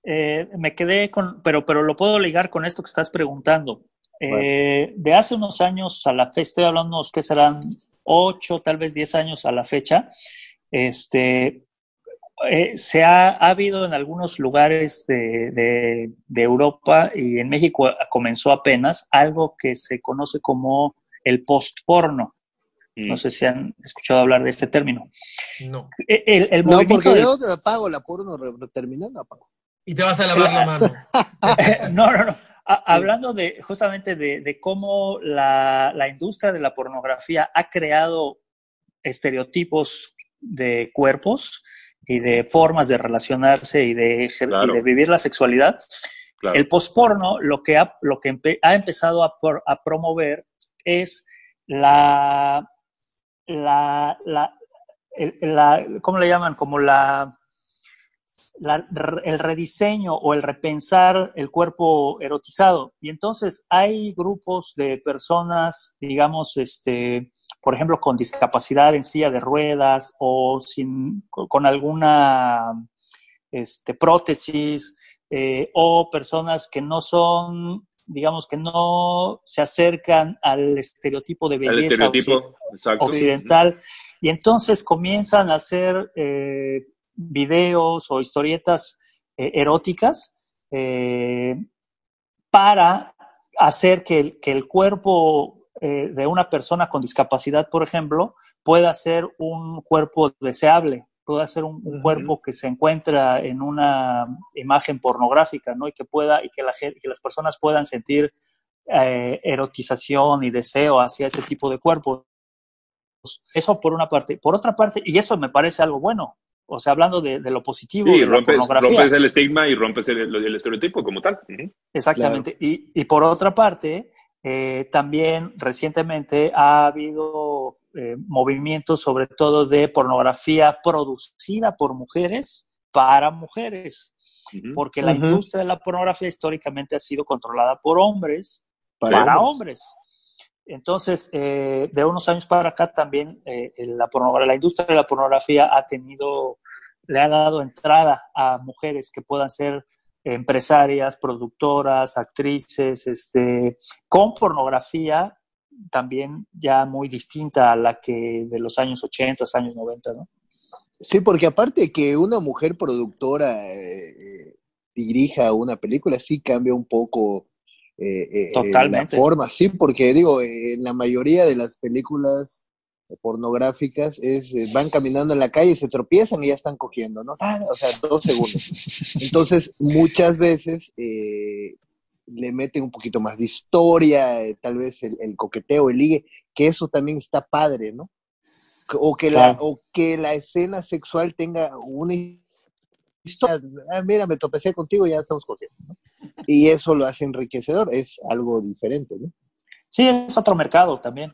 eh, me quedé con, pero, pero lo puedo ligar con esto que estás preguntando. Eh, de hace unos años a la fecha, estoy hablando que serán ocho, tal vez diez años a la fecha, este, eh, se ha, ha, habido en algunos lugares de, de, de, Europa y en México comenzó apenas algo que se conoce como el post-porno. No sé si han escuchado hablar de este término. No. E, el, el no, porque yo apago la porno terminando, apago. Y te vas a lavar la mano. no, no, no. Hablando de justamente de, de cómo la, la, industria de la pornografía ha creado estereotipos de cuerpos y de formas de relacionarse y de, de vivir la sexualidad, el posporno lo que ha, lo que ha empezado a, a promover es la la, la, la, ¿cómo le llaman? Como la, la, el rediseño o el repensar el cuerpo erotizado. Y entonces hay grupos de personas, digamos, este, por ejemplo, con discapacidad en silla de ruedas o sin, con alguna este, prótesis, eh, o personas que no son digamos que no se acercan al estereotipo de belleza occidental. Y entonces comienzan a hacer eh, videos o historietas eh, eróticas eh, para hacer que el, que el cuerpo de una persona con discapacidad, por ejemplo, pueda ser un cuerpo deseable pueda ser un, cuerpo que se encuentra en una imagen pornográfica, ¿no? Y que pueda, y que, la, que las personas puedan sentir eh, erotización y deseo hacia ese tipo de cuerpos. Eso por una parte. Por otra parte, y eso me parece algo bueno, o sea, hablando de, lo positivo de rompes, la pornografía. rompes el estigma y rompes el, estereotipo como tal. Exactamente. Y, y, por otra parte, eh, también recientemente ha habido eh, movimientos sobre todo de pornografía producida por mujeres para mujeres, porque la industria de la pornografía históricamente ha sido controlada por hombres para, hombres. Entonces, eh, de unos años para acá también eh, la, la industria de la pornografía ha tenido, le ha dado entrada a mujeres que puedan ser empresarias, productoras, actrices, este, con pornografía también ya muy distinta a la que de los años 80, años 90, ¿no? Sí, porque aparte que una mujer productora eh, dirija una película, sí cambia un poco eh, eh, la forma, sí, porque digo, en la mayoría de las películas pornográficas es van caminando en la calle, se tropiezan y ya están cogiendo, ¿no? Ah, o sea, dos segundos. Entonces, muchas veces le meten un poquito más de historia, tal vez el, el, coqueteo, el ligue, que eso también está padre, ¿no? o que, la, o que la escena sexual tenga una historia. Ah, mira, me topecé contigo y ya estamos cogiendo. Y eso lo hace enriquecedor, es algo diferente. ¿no? Sí, es otro mercado también.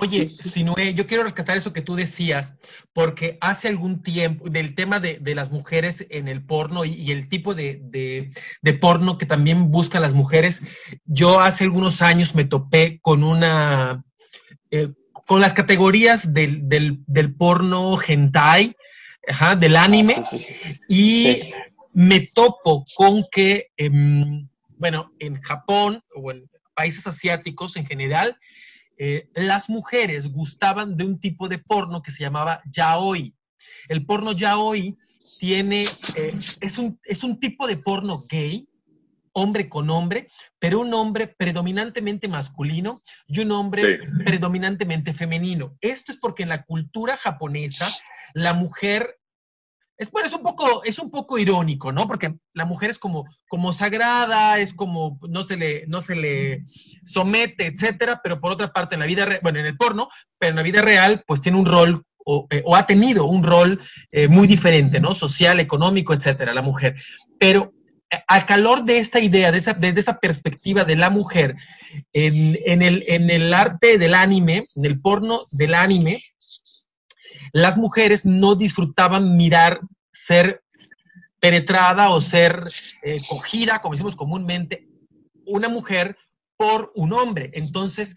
Oye, Sinue, yo quiero rescatar eso que tú decías, porque hace algún tiempo, del tema de, las mujeres en el porno y, el tipo de, porno que también buscan las mujeres, yo hace algunos años me topé con una, eh, con las categorías del, del, porno hentai, del anime, ah, y me topo con que, em, bueno, en Japón o en países asiáticos en general, eh, las mujeres gustaban de un tipo de porno que se llamaba yaoi. El porno yaoi tiene, eh, es, un, es un tipo de porno gay, hombre con hombre, pero un hombre predominantemente masculino y un hombre predominantemente femenino. Esto es porque en la cultura japonesa la mujer es, bueno, es un poco, es un poco irónico, ¿no? Porque la mujer es como, como sagrada, es como, no se le, no se le somete, etcétera, pero por otra parte, en la vida, bueno, en el porno, pero en la vida real, pues tiene un rol o, eh, ha tenido un rol eh, muy diferente, ¿no? Social, económico, etcétera, la mujer. Pero al calor de esta idea, de esa, esa perspectiva de la mujer en, el, en el arte del anime, en el porno del anime, las mujeres no disfrutaban mirar ser penetrada o ser eh, cogida, como decimos comúnmente, una mujer por un hombre. Entonces,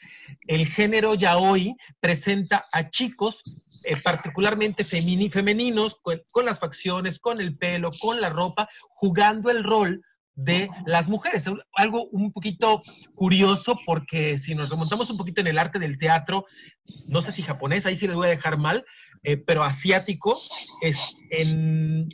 el género ya hoy presenta a chicos eh, particularmente femeninos, con, las facciones, con el pelo, con la ropa, jugando el rol de las mujeres. Algo un poquito curioso porque si nos remontamos un poquito en el arte del teatro, no sé si japonés, ahí sí les voy a dejar mal, eh, pero asiático, es en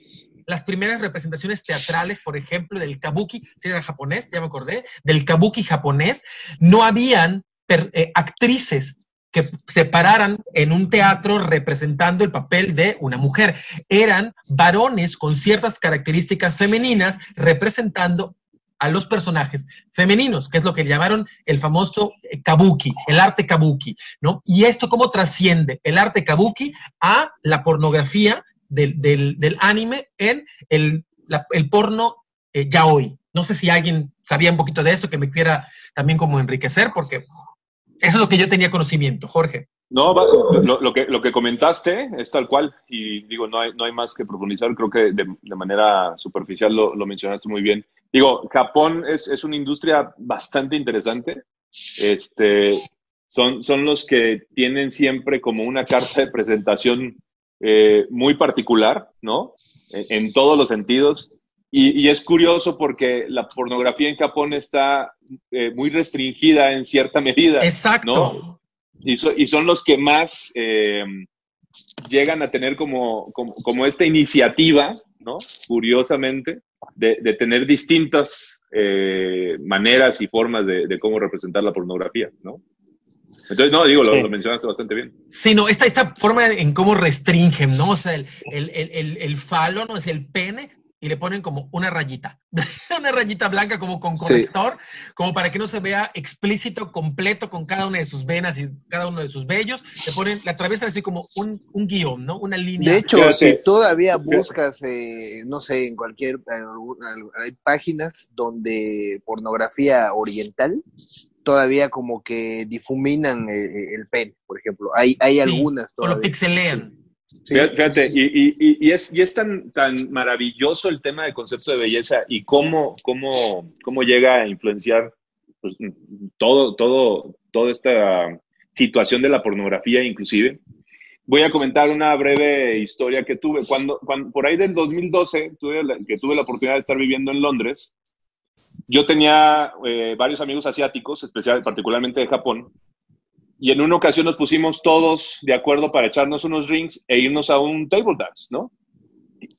las primeras representaciones teatrales, por ejemplo, del kabuki, si era japonés, ya me acordé, del kabuki japonés, no habían eh, actrices que se pararan en un teatro representando el papel de una mujer. Eran varones con ciertas características femeninas representando a los personajes femeninos, que es lo que llamaron el famoso eh, kabuki, el arte kabuki, ¿no? Y esto cómo trasciende el arte kabuki a la pornografía del, anime en el, el porno eh, yaoi. No sé si alguien sabía un poquito de esto que me quiera también como enriquecer, porque eso es lo que yo tenía conocimiento, Jorge. No, lo, que, lo que comentaste es tal cual y digo, no hay, no hay más que profundizar, creo que de, manera superficial lo, mencionaste muy bien. Digo, Japón es, es, una industria bastante interesante. Este, son, son los que tienen siempre como una carta de presentación eh, muy particular, ¿no? en todos los sentidos. Y, es curioso porque la pornografía en Japón está eh, muy restringida en cierta medida. Exacto. Y, y, son los que más eh, llegan a tener como, como, esta iniciativa, ¿no? Curiosamente, de, de tener distintas eh, maneras y formas de, de, cómo representar la pornografía, ¿no? Entonces, no, digo, lo, mencionaste bastante bien. Sí, no, esta, esta forma en cómo restringen, ¿no? O sea, el, el, el, el falo, ¿no? Es el pene, y le ponen como una rayita, una rayita blanca como con corrector, como para que no se vea explícito, completo con cada una de sus venas y cada uno de sus vellos. Le ponen, la atraviesan así como un, un guion, ¿no? Una línea. De hecho, si todavía buscas, eh, no sé, en cualquier, hay páginas donde pornografía oriental todavía como que difuminan eh, el, pen, por ejemplo. Hay, hay algunas todavía. O lo pixelean. Fíjate, Y, y, es, y es tan, tan maravilloso el tema del concepto de belleza y cómo, cómo, cómo llega a influenciar pues, todo, todo, toda esta situación de la pornografía inclusive. Voy a comentar una breve historia que tuve. Cuando, cuando por ahí del 2012, tuve que tuve la oportunidad de estar viviendo en Londres, yo tenía eh, varios amigos asiáticos, especial, particularmente de Japón, y en una ocasión nos pusimos todos de acuerdo para echarnos unos drinks e irnos a un table dance, ¿no?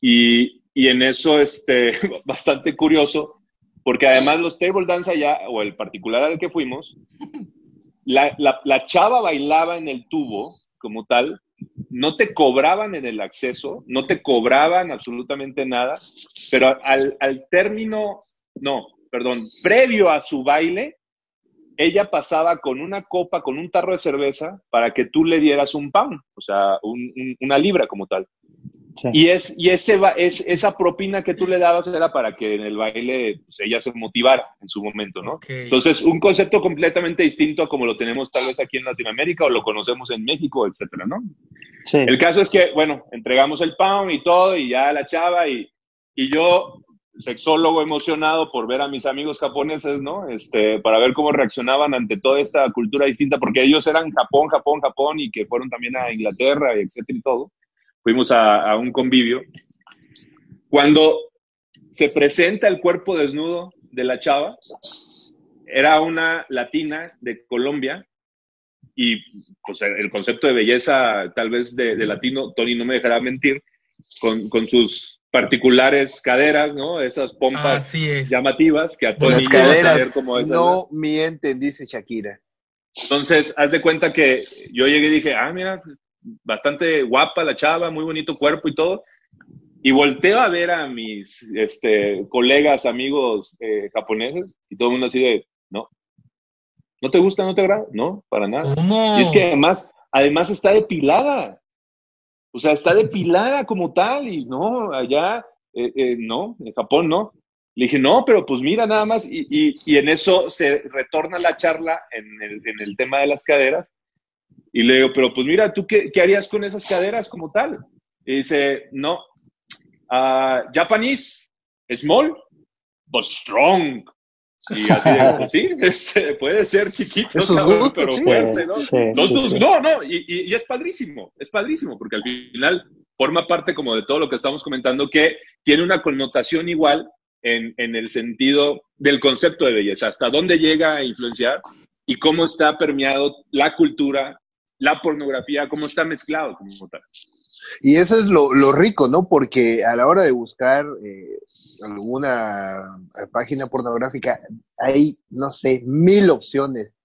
Y, y en eso, este, bastante curioso, porque además los table dance allá, o el particular al que fuimos, la, la, la chava bailaba en el tubo como tal, no te cobraban en el acceso, no te cobraban absolutamente nada, pero al, al término, no, perdón, previo a su baile, ella pasaba con una copa, con un tarro de cerveza, para que tú le dieras un pound, o sea, una libra como tal. Y, es, y ese es, esa propina que tú le dabas era para que en el baile pues, ella se motivara en su momento, ¿no? Entonces, un concepto completamente distinto a como lo tenemos tal vez aquí en Latinoamérica o lo conocemos en México, etcétera, ¿no? Sí. El caso es que, bueno, entregamos el pound y todo, y ya la chava, y, y yo sexólogo emocionado por ver a mis amigos japoneses, ¿no? Este, para ver cómo reaccionaban ante toda esta cultura distinta, porque ellos eran Japón, Japón, Japón y que fueron también a Inglaterra, etcétera y todo. Fuimos a, un convivio. Cuando se presenta el cuerpo desnudo de la chava, era una latina de Colombia y pues el concepto de belleza tal vez de, de latino, Tony no me dejará mentir, con, con sus particulares caderas, ¿no? Esas pompas llamativas que a todos Las caderas como no mienten, dice Shakira. Entonces, haz de cuenta que yo llegué y dije, ah, mira, bastante guapa la chava, muy bonito cuerpo y todo. Y volteo a ver a mis este, colegas, amigos eh, japoneses y todo el mundo así de, no, ¿no te gusta, no te agrada? No, para nada. Y es que además, además está depilada. O sea, está depilada como tal y no, allá, eh, eh, no, en Japón no. Le dije, no, pero pues mira nada más, y, y, en eso se retorna la charla en el, en el, tema de las caderas, y le digo, pero pues mira, ¿tú qué, qué harías con esas caderas como tal? Y dice, no, uh, Japanese, small, but strong. Y así de, pues sí, este, puede ser chiquito, pero fuerte, ¿no? no, no, y, y, es padrísimo, es padrísimo, porque al final forma parte como de todo lo que estamos comentando, que tiene una connotación igual en, en el sentido del concepto de belleza, hasta dónde llega a influenciar y cómo está permeado la cultura, la pornografía, cómo está mezclado como tal. Y eso es lo, lo rico, ¿no? Porque a la hora de buscar eh, alguna página pornográfica, hay, no sé, mil opciones,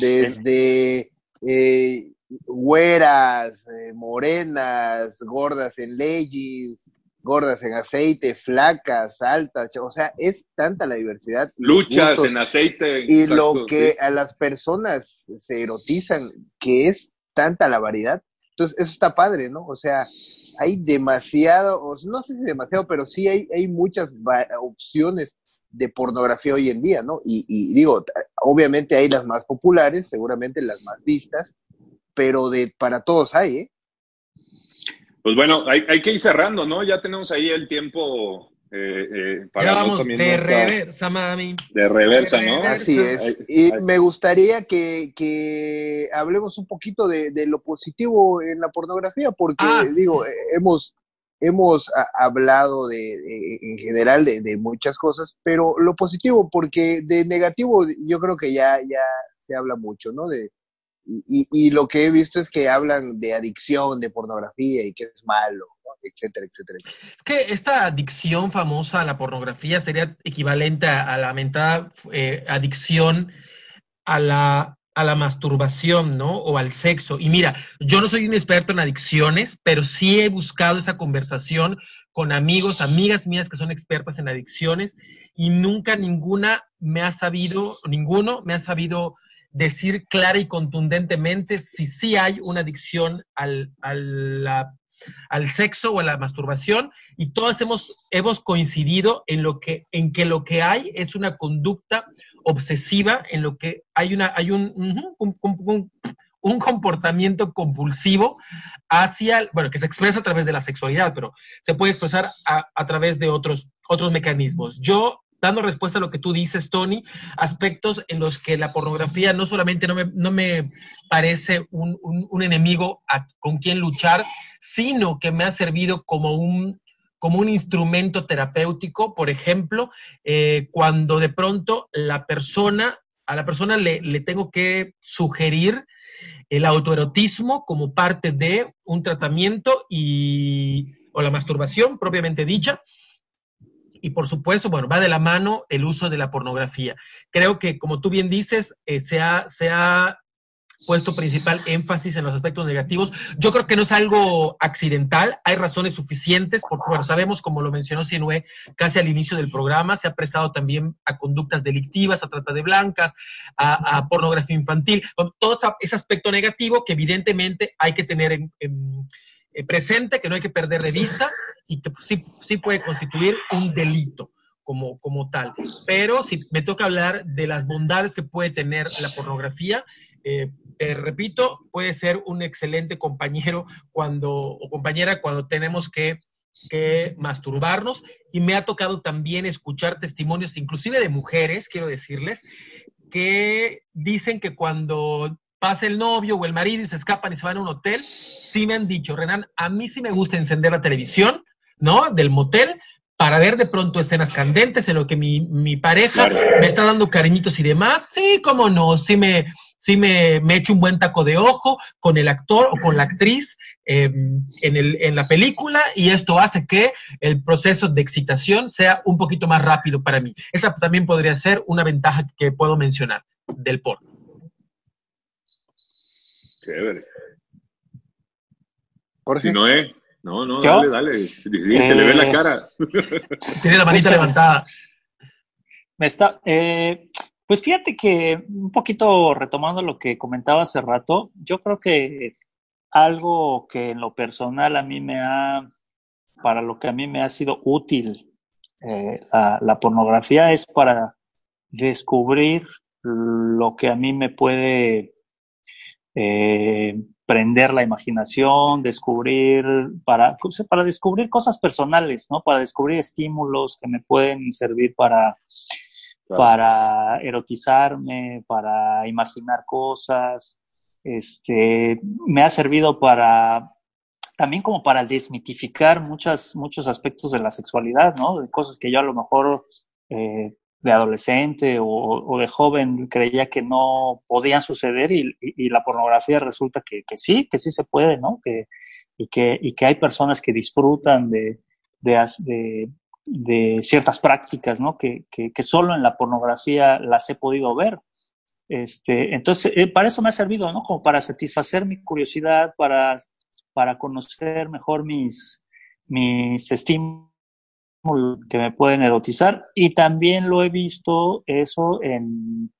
desde eh, güeras, eh, morenas, gordas en leggings, gordas en aceite, flacas, altas, o sea, es tanta la diversidad. Luchas en aceite. Y lo que a las personas se erotizan, que es tanta la variedad. Entonces, eso está padre, ¿no? O sea, hay demasiado, no sé si demasiado, pero sí hay, hay muchas opciones de pornografía hoy en día, ¿no? Y, digo, obviamente hay las más populares, seguramente las más vistas, pero de para todos hay, ¿eh? Pues bueno, hay, hay que ir cerrando, ¿no? Ya tenemos ahí el tiempo eh, eh, ya vamos de reversa, mami. De reversa, ¿no? Así es. Y me gustaría que, hablemos un poquito de, lo positivo en la pornografía, porque, ah. digo, eh, hemos, hemos hablado de, en general de, muchas cosas, pero lo positivo, porque de negativo yo creo que ya, ya se habla mucho, ¿no? De, y, y, lo que he visto es que hablan de adicción, de pornografía y que es malo etcétera, etcétera. Es que esta adicción famosa a la pornografía sería equivalente a, la lamentada eh, adicción a la, a la masturbación, ¿no? O al sexo. Y mira, yo no soy un experto en adicciones, pero sí he buscado esa conversación con amigos, amigas mías que son expertas en adicciones y nunca ninguna me ha sabido, ninguno me ha sabido decir clara y contundentemente si sí hay una adicción al, a la al sexo o a la masturbación y todas hemos, hemos coincidido en, lo que, en que lo que hay es una conducta obsesiva, en lo que hay, una, hay un, un, comportamiento compulsivo hacia, bueno, que se expresa a través de la sexualidad, pero se puede expresar a, a través de otros, otros mecanismos. Yo dando respuesta a lo que tú dices, Tony, aspectos en los que la pornografía no solamente no me, no me parece un, un, enemigo con quien luchar, sino que me ha servido como un, como un instrumento terapéutico, por ejemplo, eh, cuando de pronto la persona a la persona le, le tengo que sugerir el autoerotismo como parte de un tratamiento y, o la masturbación propiamente dicha. Y por supuesto, bueno, va de la mano el uso de la pornografía. Creo que, como tú bien dices, eh, se, se ha puesto principal énfasis en los aspectos negativos. Yo creo que no es algo accidental, hay razones suficientes, porque, bueno, sabemos, como lo mencionó Sinue casi al inicio del programa, se ha prestado también a conductas delictivas, a trata de blancas, a, pornografía infantil, todo ese aspecto negativo que evidentemente hay que tener en, eh, presente, que no hay que perder de vista y que sí, sí puede constituir un delito. Como, como, tal. Pero si me toca hablar de las bondades que puede tener la pornografía, eh, repito, puede ser un excelente compañero cuando, o compañera cuando tenemos que, masturbarnos. Y me ha tocado también escuchar testimonios, inclusive de mujeres, quiero decirles, que dicen que cuando pasa el novio o el marido y se escapan y se van a un hotel, sí me han dicho, Renan, a mí sí me gusta encender la televisión, ¿no? Del motel, para ver de pronto escenas candentes en lo que mi, mi pareja me está dando cariñitos y demás. Sí, cómo no, sí me, sí me, me echo un buen taco de ojo con el actor o con la actriz em, en, el, en la película y esto hace que el proceso de excitación sea un poquito más rápido para mí. Esa también podría ser una ventaja que puedo mencionar del porno. Chévere. Jorge. No, no, dale, dale. se le ve la eh, cara. Tiene la manita levantada. Me está. Eh, pues fíjate que un poquito retomando lo que comentaba hace rato, yo creo que algo que en lo personal a mí me ha, para lo que a mí me ha sido útil eh, la, pornografía es para descubrir lo que a mí me puede prender la imaginación, descubrir, para, pues, para descubrir cosas personales, ¿no? Para descubrir estímulos que me pueden servir para, para erotizarme, para imaginar cosas. Este, me ha servido para también como para desmitificar muchas, muchos aspectos de la sexualidad, ¿no? De cosas que yo a lo mejor eh, de adolescente o, de joven creía que no podían suceder y, la pornografía resulta que, sí, que sí se puede, ¿no? Que, y, que, y que hay personas que disfrutan de, de, de, ciertas prácticas, ¿no? Que, que, que, solo en la pornografía las he podido ver. Este, entonces, eh, para eso me ha servido, ¿no? Como para satisfacer mi curiosidad, para, para conocer mejor mis, mis estímulos que me pueden erotizar y también lo he visto eso en,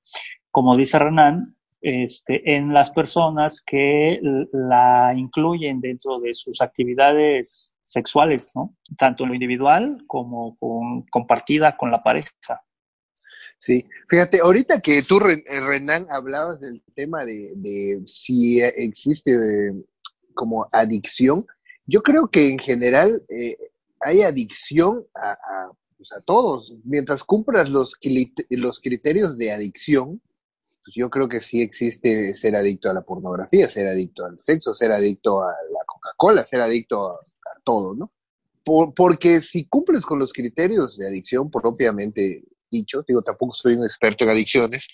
como dice Renan, este, en las personas que la incluyen dentro de sus actividades sexuales, ¿no? Tanto en lo individual como con, compartida con la pareja. Sí, fíjate, ahorita que tú, Renan, hablabas del tema de, de si existe eh, como adicción, yo creo que en general eh, hay adicción a, pues, a, todos. Mientras cumplas los, los criterios de adicción, pues yo creo que sí existe ser adicto a la pornografía, ser adicto al sexo, ser adicto a la Coca-Cola, ser adicto a, todo, ¿no? porque si cumples con los criterios de adicción propiamente dicho, digo, tampoco soy un experto en adicciones,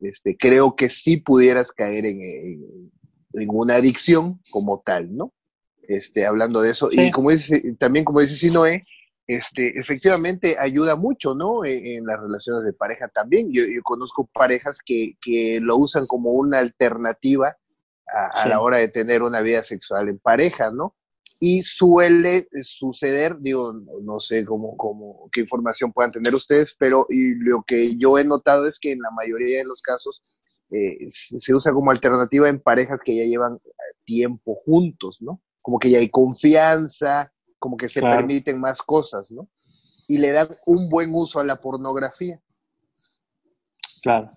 este, creo que sí pudieras caer en, en una adicción como tal, ¿no? Este, hablando de eso. Y como dice, también como dice Sinoé, este, efectivamente ayuda mucho, ¿no? E, en, las relaciones de pareja también. Yo, conozco parejas que, que, lo usan como una alternativa a, la hora de tener una vida sexual en pareja, ¿no? Y suele suceder, digo, no sé cómo, cómo, qué información puedan tener ustedes, pero y lo que yo he notado es que en la mayoría de los casos eh, se usa como alternativa en parejas que ya llevan tiempo juntos, ¿no? Como que ya hay confianza, como que se permiten más cosas, ¿no? Y le dan un buen uso a la pornografía. Claro.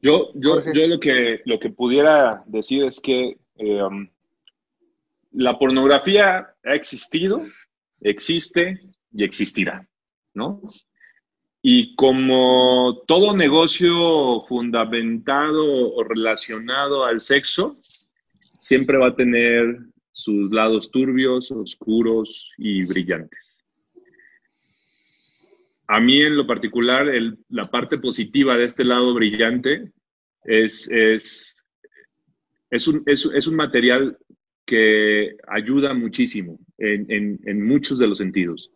Yo, yo, yo lo, que, lo que pudiera decir es que eh, um, la pornografía ha existido, existe y existirá, ¿no? Y como todo negocio fundamentado o relacionado al sexo, siempre va a tener sus lados turbios, oscuros y brillantes. a mí en lo particular, la parte positiva de este lado brillante es, es, es, un, es, un material que ayuda muchísimo en, en, muchos de los sentidos.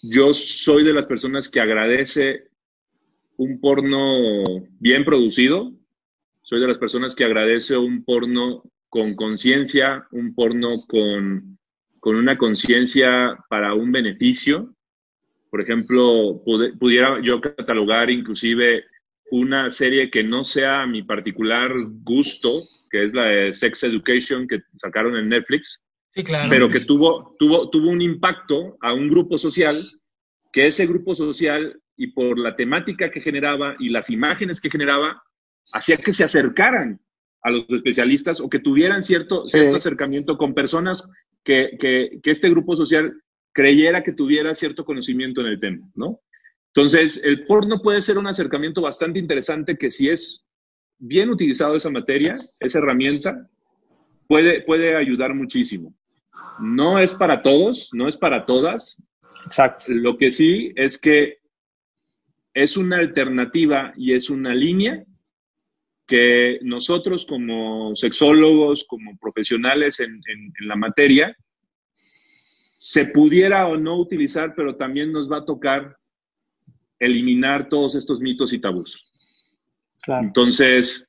Yo soy de las personas que agradece un porno bien producido, soy de las personas que agradece un porno con conciencia, un porno con, con una conciencia para un beneficio, por ejemplo, pudiera yo catalogar inclusive una serie que no sea mi particular gusto, que es la de Sex Education que sacaron en Netflix, pero que tuvo, tuvo, tuvo un impacto a un grupo social, que ese grupo social y por la temática que generaba y las imágenes que generaba, hacía que se acercaran a los especialistas o que tuvieran cierto, cierto acercamiento con personas que, que, que, este grupo social creyera que tuviera cierto conocimiento en el tema, ¿no? Entonces, el porno puede ser un acercamiento bastante interesante que si es bien utilizado esa materia, esa herramienta, puede, puede ayudar muchísimo. No es para todos, no es para todas. Exacto. Lo que sí es que es una alternativa y es una línea que nosotros como sexólogos, como profesionales en, en la materia, se pudiera o no utilizar, pero también nos va a tocar eliminar todos estos mitos y tabús. Entonces,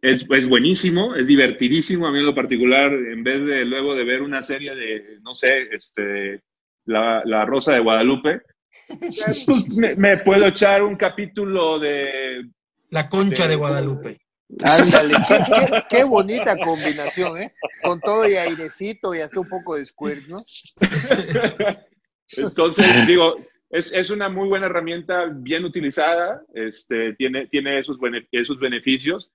es, es, buenísimo, es divertidísimo a mí en lo particular, en vez de luego de ver una serie de, no sé, este, la, la Rosa de Guadalupe, pues, me, puedo echar un capítulo de... La Concha de Guadalupe. Ándale, qué, bonita combinación, ¿eh? Con todo y airecito y hasta un poco de squirt, ¿no? Entonces, digo, es, es, una muy buena herramienta, bien utilizada, este, tiene, tiene esos, esos beneficios.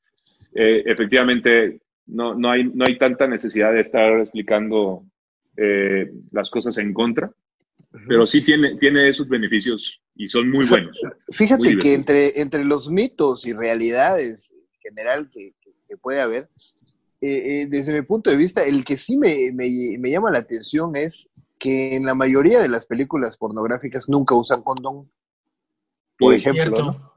Eh, efectivamente, no, no, hay, no hay tanta necesidad de estar explicando eh, las cosas en contra, pero sí tiene, tiene esos beneficios y son muy buenos. Fíjate que entre, entre los mitos y realidades general que, puede haber. Eh, eh, desde mi punto de vista, el que sí me, me, llama la atención es que en la mayoría de las películas pornográficas nunca usan condón. Por ejemplo.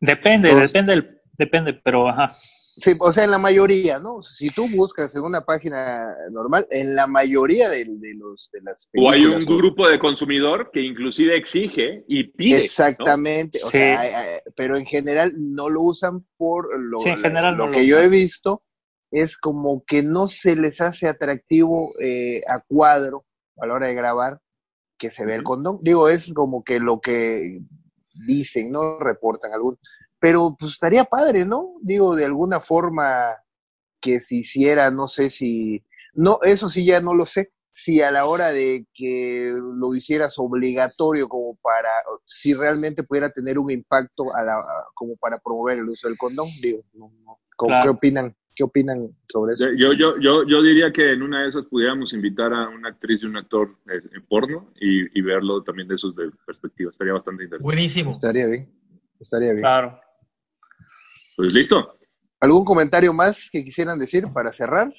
Depende, depende, depende, pero ajá. Sí, o sea, en la mayoría, ¿no? Si tú buscas en una página normal, en la mayoría de, los de las O hay un grupo de consumidor que inclusive exige y pide. Exactamente, o sea, pero en general no lo usan por lo, lo que yo he visto es como que no se les hace atractivo eh, a cuadro a la hora de grabar que se ve el condón. Digo, es como que lo que dicen, ¿no? Reportan algún pero pues estaría padre, ¿no? Digo, de alguna forma que se hiciera, no sé si, no, eso sí ya no lo sé, si a la hora de que lo hicieras obligatorio como para, si realmente pudiera tener un impacto a la, como para promover el uso del condón, digo, ¿qué opinan? ¿Qué opinan sobre eso? Yo, yo, yo, yo diría que en una de esas pudiéramos invitar a una actriz y un actor en porno y, y verlo también de sus perspectivas. Estaría bastante interesante. Buenísimo. Estaría bien. Estaría bien. Claro. Pues listo. ¿Algún comentario más que quisieran decir para cerrar?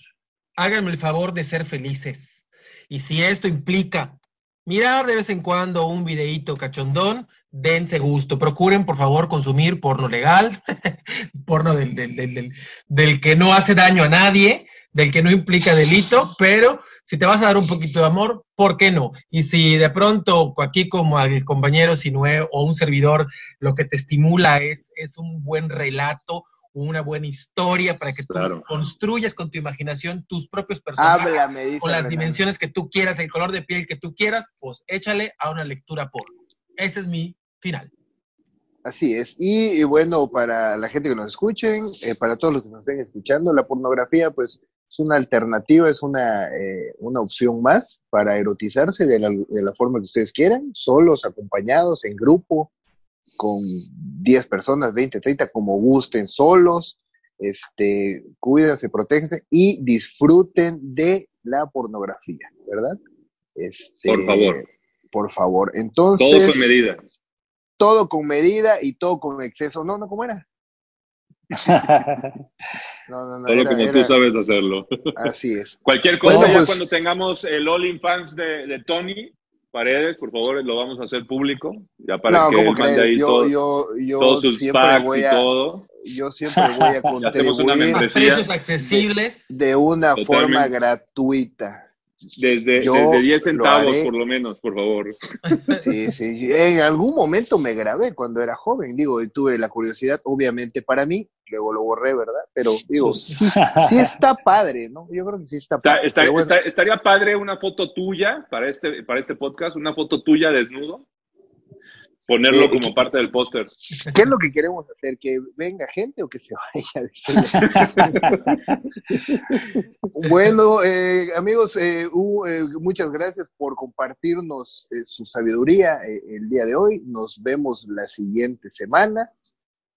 Háganme el favor de ser felices. Y si esto implica mirar de vez en cuando un videíto cachondón, dense gusto. Procuren, por favor, consumir porno legal, porno del, del, del, que no hace daño a nadie, del que no implica delito, pero si te vas a dar un poquito de amor, ¿por qué no? Y si de pronto aquí como el compañero Sinue o un servidor lo que te estimula es, es un buen relato, una buena historia para que tú construyas con tu imaginación tus propios personajes con las dimensiones que tú quieras, el color de piel que tú quieras, pues échale a una lectura porno. Ese es mi final. Así es. Y, bueno, para la gente que nos escuchen, eh, para todos los que nos estén escuchando, la pornografía, pues es una alternativa, es una, eh, una opción más para erotizarse de la, de la, forma que ustedes quieran, solos, acompañados, en grupo, con 10 personas, 20, 30, como gusten, solos. Este, cuídense, protéjense y disfruten de la pornografía, ¿verdad? Este, por favor. Por favor. Entonces. Todo con medida. Todo con medida y todo con exceso. No, no, ¿cómo era? No, no, no. Solo como tú sabes hacerlo. Así es. Cualquier cosa, ya pues cuando tengamos el All In Fans de, de, Tony, Paredes, por favor, lo vamos a hacer público. Ya para No, que ¿cómo él mande crees? ahí Yo, todo- yo, yo todos sus siempre packs voy y a, todo. yo siempre voy a Hacemos una contribuir membresía. precios accesibles. de una Totalmente. forma gratuita. Desde, desde 10 lo centavos, por lo menos, por favor. Sí, sí, sí. En algún momento me grabé cuando era joven, digo, y tuve la curiosidad, obviamente para mí, luego lo borré, ¿verdad? Pero digo, sí, sí está padre, ¿no? Yo creo que sí está padre. está- Pero bueno, está- estaría padre una foto tuya para este, para este podcast, una foto tuya desnudo. Ponerlo Eh, como parte del póster. ¿Qué es lo que queremos hacer? ¿Que venga gente o que se vaya? bueno, eh, amigos, eh, uh, eh, muchas gracias por compartirnos eh, su sabiduría eh, el día de hoy. Nos vemos la siguiente semana.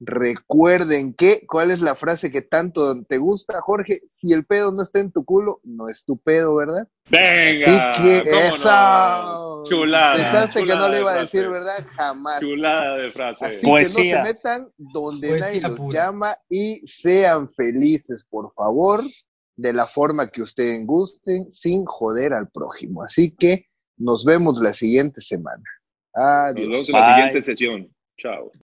Recuerden que, ¿cuál es la frase que tanto te gusta, Jorge? Si el pedo no está en tu culo, no es tu pedo, ¿verdad? Venga, Así que ¿cómo eso. no? Chulada. Pensaste que no le de iba a frase. decir, ¿verdad? Jamás. Chulada de frase. Así Poesía. que no se metan donde Poesía nadie los pura. llama y sean felices, por favor, de la forma que ustedes gusten, sin joder al prójimo. Así que nos vemos la siguiente semana. Nos Adiós. vemos en la Bye. siguiente sesión. Chao.